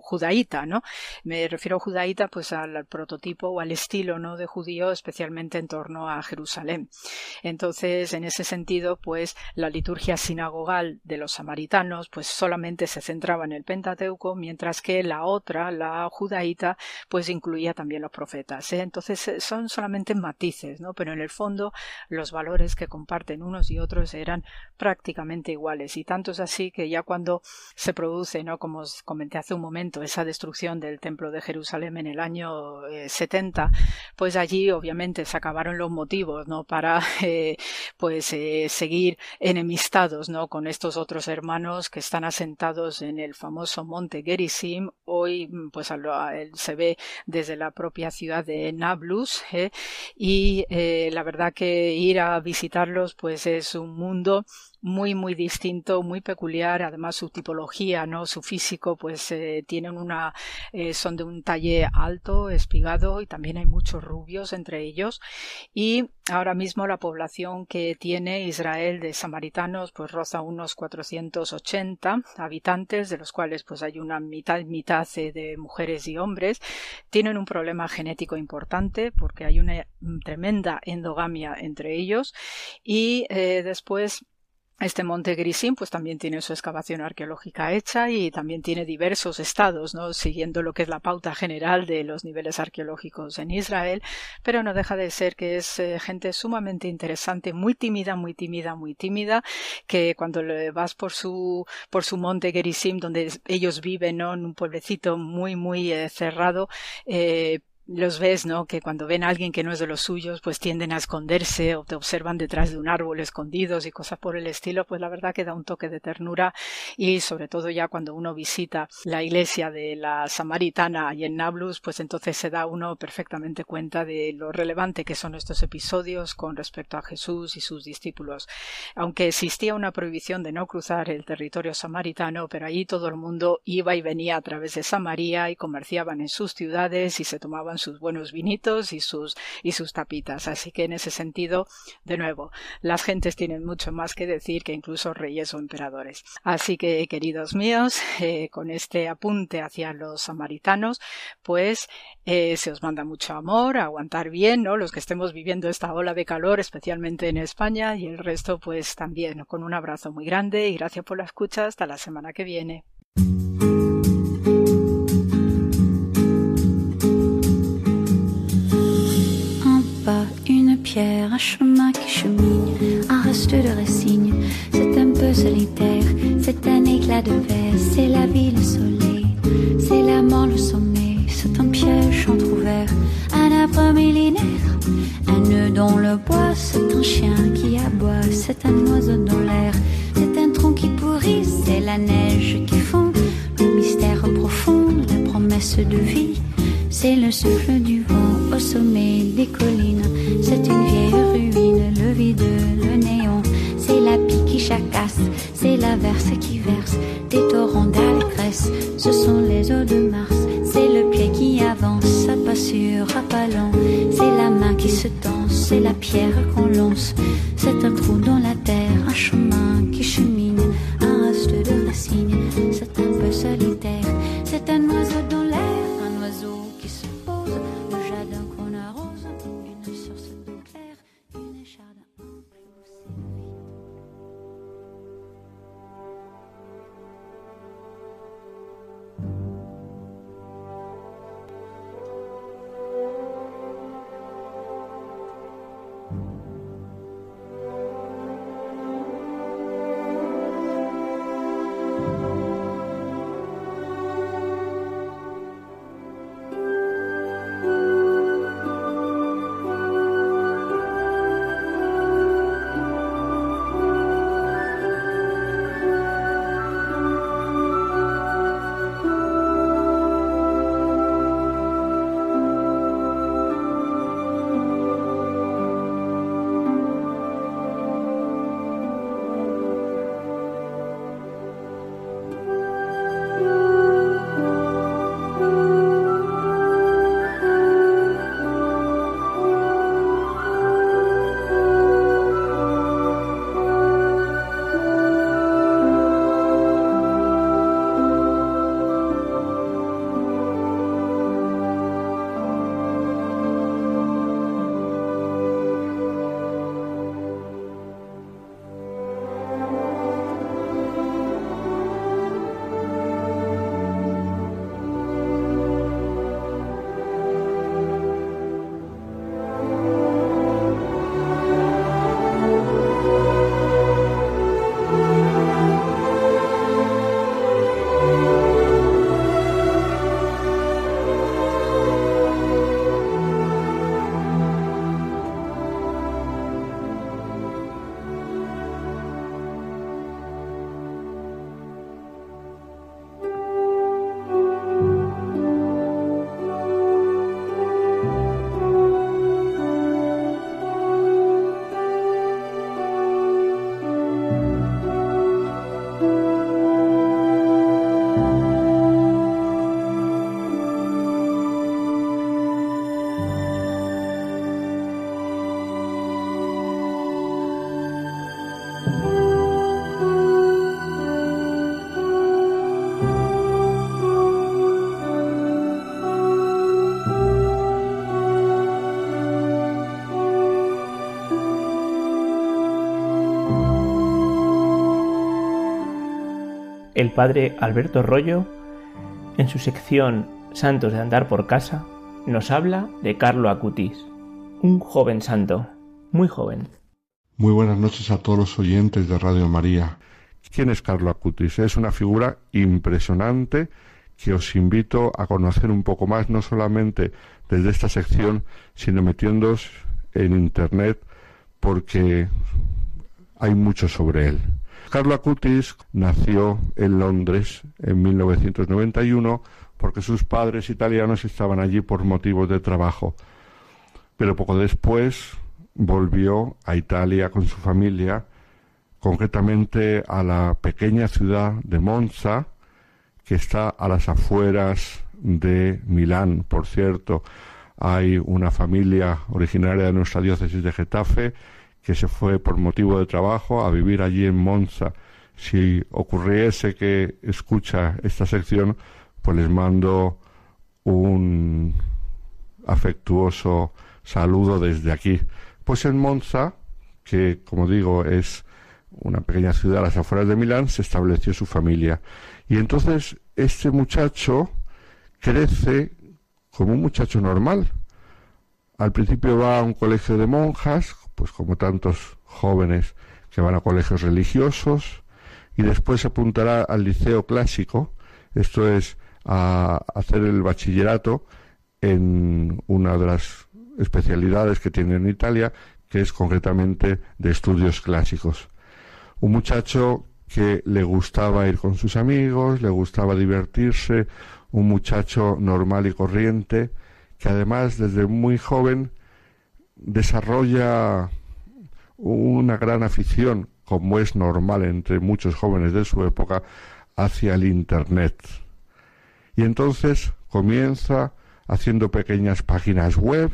judaíta, ¿no? Me refiero a judaíta pues al, prototipo o al estilo, ¿no? De judío, especialmente en torno a Jerusalén. Entonces, en ese sentido, pues la liturgia sinagogal de los samaritanos, pues solamente se centraba en el Pentateuco, mientras que la otra, la judaíta, pues incluía también los profetas. ¿eh? Entonces, eh, son solamente matices, ¿no? Pero en el fondo, los valores que comparten unos y otros eran prácticamente iguales. Y tanto es así que ya cuando se produce, ¿no? Como os comenté hace un momento esa destrucción del templo de Jerusalén en el año 70, eh, pues allí obviamente se acabaron los motivos, ¿no? Para, [laughs] eh, pues, eh, seguir enemistados, ¿no? Con estos otros hermanos que están asentados en el famoso monte Gerizim. Hoy, mm, pues, se ve desde la propia ciudad de Nablus, y la verdad que ir a visitarlos, pues, es un mundo muy muy distinto, muy peculiar, además su tipología, no, su físico, pues eh, tienen una, eh, son de un talle alto, espigado y también hay muchos rubios entre ellos. Y ahora mismo la población que tiene Israel de samaritanos pues roza unos 480 habitantes, de los cuales pues hay una mitad mitad eh, de mujeres y hombres, tienen un problema genético importante porque hay una tremenda endogamia entre ellos. Y después este monte Grisim pues también tiene su excavación arqueológica hecha y también tiene diversos estados, ¿no? siguiendo lo que es la pauta general de los niveles arqueológicos en Israel, pero no deja de ser que es eh, gente sumamente interesante, muy tímida, muy tímida, muy tímida, que cuando le vas por su por su monte Gerizim donde ellos viven, ¿no? en un pueblecito muy muy eh, cerrado, eh, los ves, ¿no? Que cuando ven a alguien que no es de los suyos, pues tienden a esconderse o te observan detrás de un árbol escondidos y cosas por el estilo, pues la verdad que da un toque de ternura y sobre todo ya cuando uno visita la iglesia de la Samaritana y en Nablus, pues entonces se da uno perfectamente cuenta de lo relevante que son estos episodios con respecto a Jesús y sus discípulos. Aunque existía una prohibición de no cruzar el territorio samaritano, pero allí todo el mundo iba y venía a través de Samaria y comerciaban en sus ciudades y se tomaban sus buenos vinitos y sus, y sus tapitas. Así que en ese sentido, de nuevo, las gentes tienen mucho más que decir que incluso reyes o emperadores. Así que, queridos míos, eh, con este apunte hacia los samaritanos, pues eh, se os manda mucho amor, aguantar bien, ¿no? Los que estemos viviendo esta ola de calor, especialmente en España, y el resto, pues también, con un abrazo muy grande y gracias por la escucha. Hasta la semana que viene. Un chemin qui chemine, un reste de racines. C'est un peu solitaire, c'est un éclat de verre, c'est la vie, le soleil, c'est la mort, le sommet, c'est un piège entrouvert, un arbre millénaire, un nœud dans le bois, c'est un chien qui aboie, c'est un oiseau dans l'air, c'est un tronc qui pourrit, c'est la neige qui fond, le mystère profond, la promesse de vie. C'est le souffle du vent au sommet des collines. C'est une vieille ruine, le vide, le néon. C'est la pie qui chacasse, c'est la verse qui verse des torrents d'allégresse. Ce sont les eaux de Mars, c'est le pied qui avance, à pas sûr, à pas lent. C'est la main qui se tend, c'est la pierre qu'on lance. C'est un trou dans la terre, un chemin qui chemine, un reste de racines. C'est un peu solitaire, c'est un oiseau dans l'air, un oiseau qui se pose, el padre Alberto Rollo, en su sección Santos de Andar por Casa, nos habla de Carlo Acutis, un joven santo, muy joven. Muy buenas noches a todos los oyentes de Radio María. ¿Quién es Carlo Acutis? Es una figura impresionante que os invito a conocer un poco más, no solamente desde esta sección, sino metiéndoos en Internet, porque hay mucho sobre él. Carlo Acutis nació en Londres en 1991 porque sus padres italianos estaban allí por motivos de trabajo. Pero poco después volvió a Italia con su familia, concretamente a la pequeña ciudad de Monza, que está a las afueras de Milán. Por cierto, hay una familia originaria de nuestra diócesis de Getafe que se fue por motivo de trabajo a vivir allí en Monza. Si ocurriese que escucha esta sección, pues les mando un afectuoso saludo desde aquí. Pues en Monza, que como digo es una pequeña ciudad a las afueras de Milán, se estableció su familia. Y entonces este muchacho crece como un muchacho normal. Al principio va a un colegio de monjas, pues como tantos jóvenes que van a colegios religiosos, y después se apuntará al liceo clásico, esto es a hacer el bachillerato en una de las especialidades que tiene en Italia, que es concretamente de estudios clásicos. Un muchacho que le gustaba ir con sus amigos, le gustaba divertirse, un muchacho normal y corriente, que además desde muy joven desarrolla una gran afición como es normal entre muchos jóvenes de su época, hacia el Internet. Y entonces comienza haciendo pequeñas páginas web,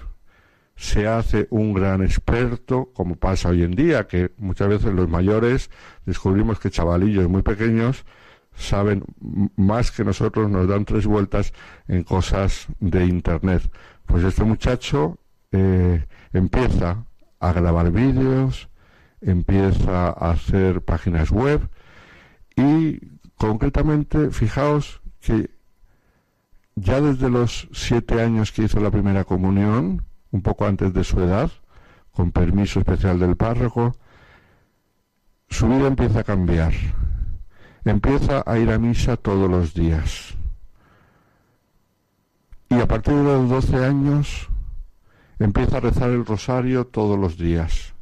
se hace un gran experto, como pasa hoy en día, que muchas veces los mayores descubrimos que chavalillos muy pequeños saben más que nosotros, nos dan tres vueltas en cosas de Internet. Pues este muchacho eh, empieza a grabar vídeos, empieza a hacer páginas web y concretamente, fijaos que ya desde los siete años que hizo la primera comunión, un poco antes de su edad, con permiso especial del párroco, su vida empieza a cambiar. Empieza a ir a misa todos los días. Y a partir de los 12 años empieza a rezar el rosario todos los días.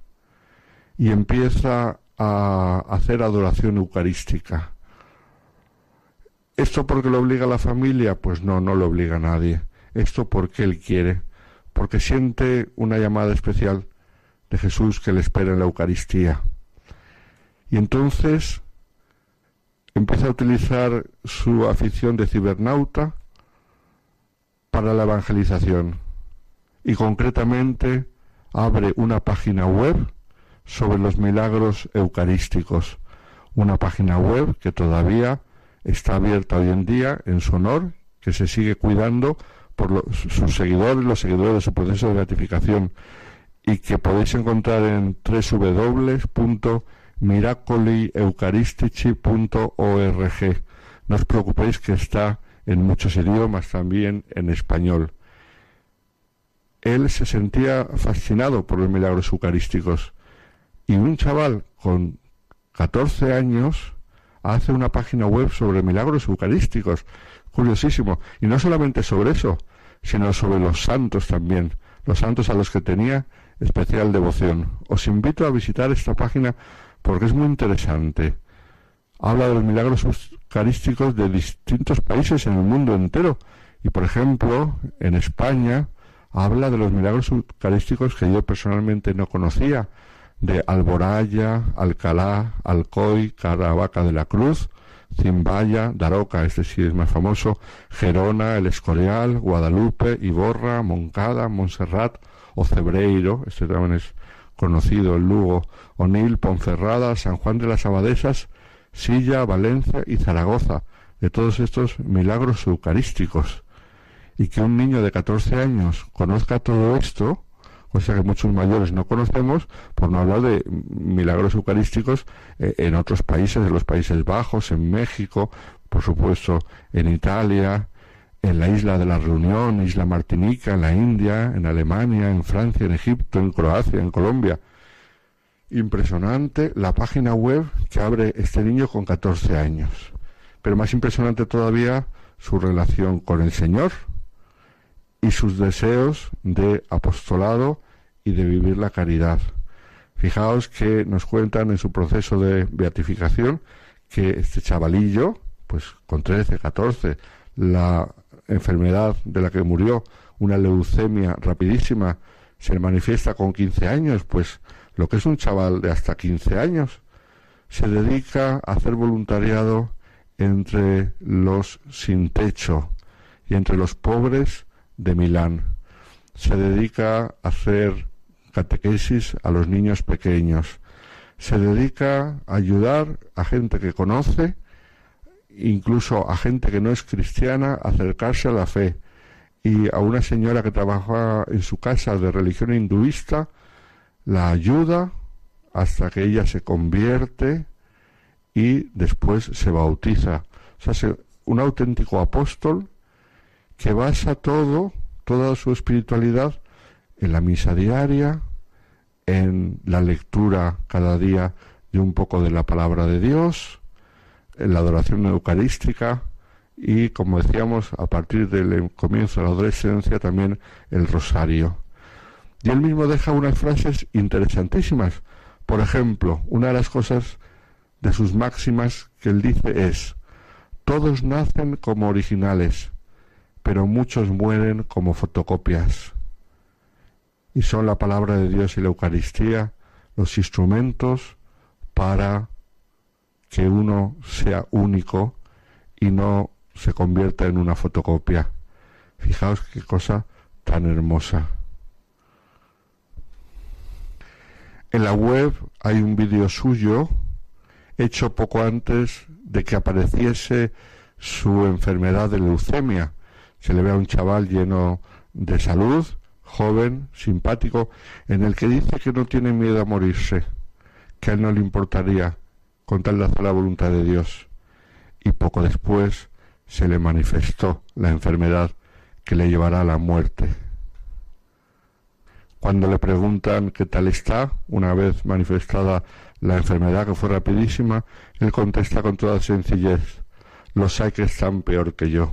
Y empieza a hacer adoración eucarística. ¿Esto porque lo obliga a la familia? Pues no, no lo obliga a nadie. Esto porque él quiere, porque siente una llamada especial de Jesús que le espera en la Eucaristía. Y entonces empieza a utilizar su afición de cibernauta para la evangelización y concretamente abre una página web sobre los milagros eucarísticos, una página web que todavía está abierta hoy en día en su honor, que se sigue cuidando por sus seguidores, los seguidores de su proceso de beatificación, y que podéis encontrar en www.miracolieukaristici.org. No os preocupéis que está en muchos idiomas, también en español. Él se sentía fascinado por los milagros eucarísticos y un chaval con 14 años hace una página web sobre milagros eucarísticos. Curiosísimo. Y no solamente sobre eso, sino sobre los santos también, los santos a los que tenía especial devoción. Os invito a visitar esta página porque es muy interesante. Habla de los milagros eucarísticos de distintos países en el mundo entero. Y por ejemplo, en España habla de los milagros eucarísticos que yo personalmente no conocía de Alboraya, Alcalá, Alcoy, Caravaca de la Cruz, Zimbaya, Daroca, este sí es más famoso, Gerona, El Escorial, Guadalupe, Iborra, Moncada, Montserrat, Ocebreiro, este también es conocido, el Lugo, Onil, Ponferrada, San Juan de las Abadesas, Silla, Valencia y Zaragoza, de todos estos milagros eucarísticos. Y que un niño de 14 años conozca todo esto, cosa que muchos mayores no conocemos, por no hablar de milagros eucarísticos eh, en otros países, en los Países Bajos, en México, por supuesto en Italia, en la isla de la Reunión, isla Martinica, en la India, en Alemania, en Francia, en Egipto, en Croacia, en Colombia. Impresionante la página web que abre este niño con 14 años. Pero más impresionante todavía su relación con el Señor y sus deseos de apostolado y de vivir la caridad. Fijaos que nos cuentan en su proceso de beatificación que este chavalillo, pues con 13, 14, la enfermedad de la que murió, una leucemia rapidísima, se manifiesta con 15 años, pues lo que es un chaval de hasta 15 años, se dedica a hacer voluntariado entre los sin techo y entre los pobres de Milán. Se dedica a hacer catequesis a los niños pequeños. Se dedica a ayudar a gente que conoce, incluso a gente que no es cristiana, a acercarse a la fe. Y a una señora que trabaja en su casa de religión hinduista, la ayuda hasta que ella se convierte y después se bautiza. O sea, un auténtico apóstol que basa todo, toda su espiritualidad en la misa diaria, en la lectura cada día de un poco de la palabra de Dios, en la adoración eucarística y, como decíamos, a partir del comienzo de la adolescencia también el rosario. Y él mismo deja unas frases interesantísimas. Por ejemplo, una de las cosas de sus máximas que él dice es, todos nacen como originales, pero muchos mueren como fotocopias y son la palabra de Dios y la Eucaristía los instrumentos para que uno sea único y no se convierta en una fotocopia. Fijaos qué cosa tan hermosa. En la web hay un vídeo suyo hecho poco antes de que apareciese su enfermedad de leucemia. Se le ve a un chaval lleno de salud, joven, simpático, en el que dice que no tiene miedo a morirse, que a él no le importaría con tal de hacer la voluntad de Dios. Y poco después se le manifestó la enfermedad que le llevará a la muerte. Cuando le preguntan qué tal está, una vez manifestada la enfermedad que fue rapidísima, él contesta con toda sencillez, los hay que están peor que yo.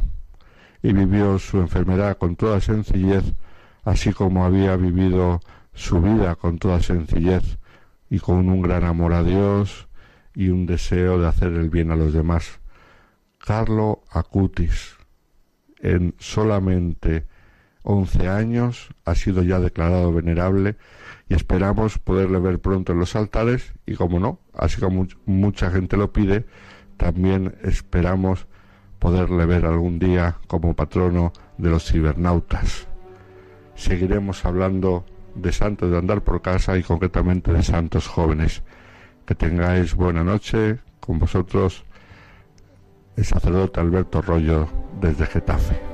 Y vivió su enfermedad con toda sencillez, así como había vivido su vida con toda sencillez y con un gran amor a Dios y un deseo de hacer el bien a los demás. Carlo Acutis, en solamente once años, ha sido ya declarado venerable y esperamos poderle ver pronto en los altares y como no, así como mucha gente lo pide, también esperamos poderle ver algún día como patrono de los cibernautas. Seguiremos hablando de santos de andar por casa y concretamente de santos jóvenes. Que tengáis buena noche con vosotros el sacerdote Alberto Rollo desde Getafe.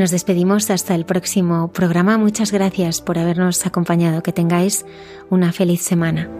Nos despedimos hasta el próximo programa. Muchas gracias por habernos acompañado. Que tengáis una feliz semana.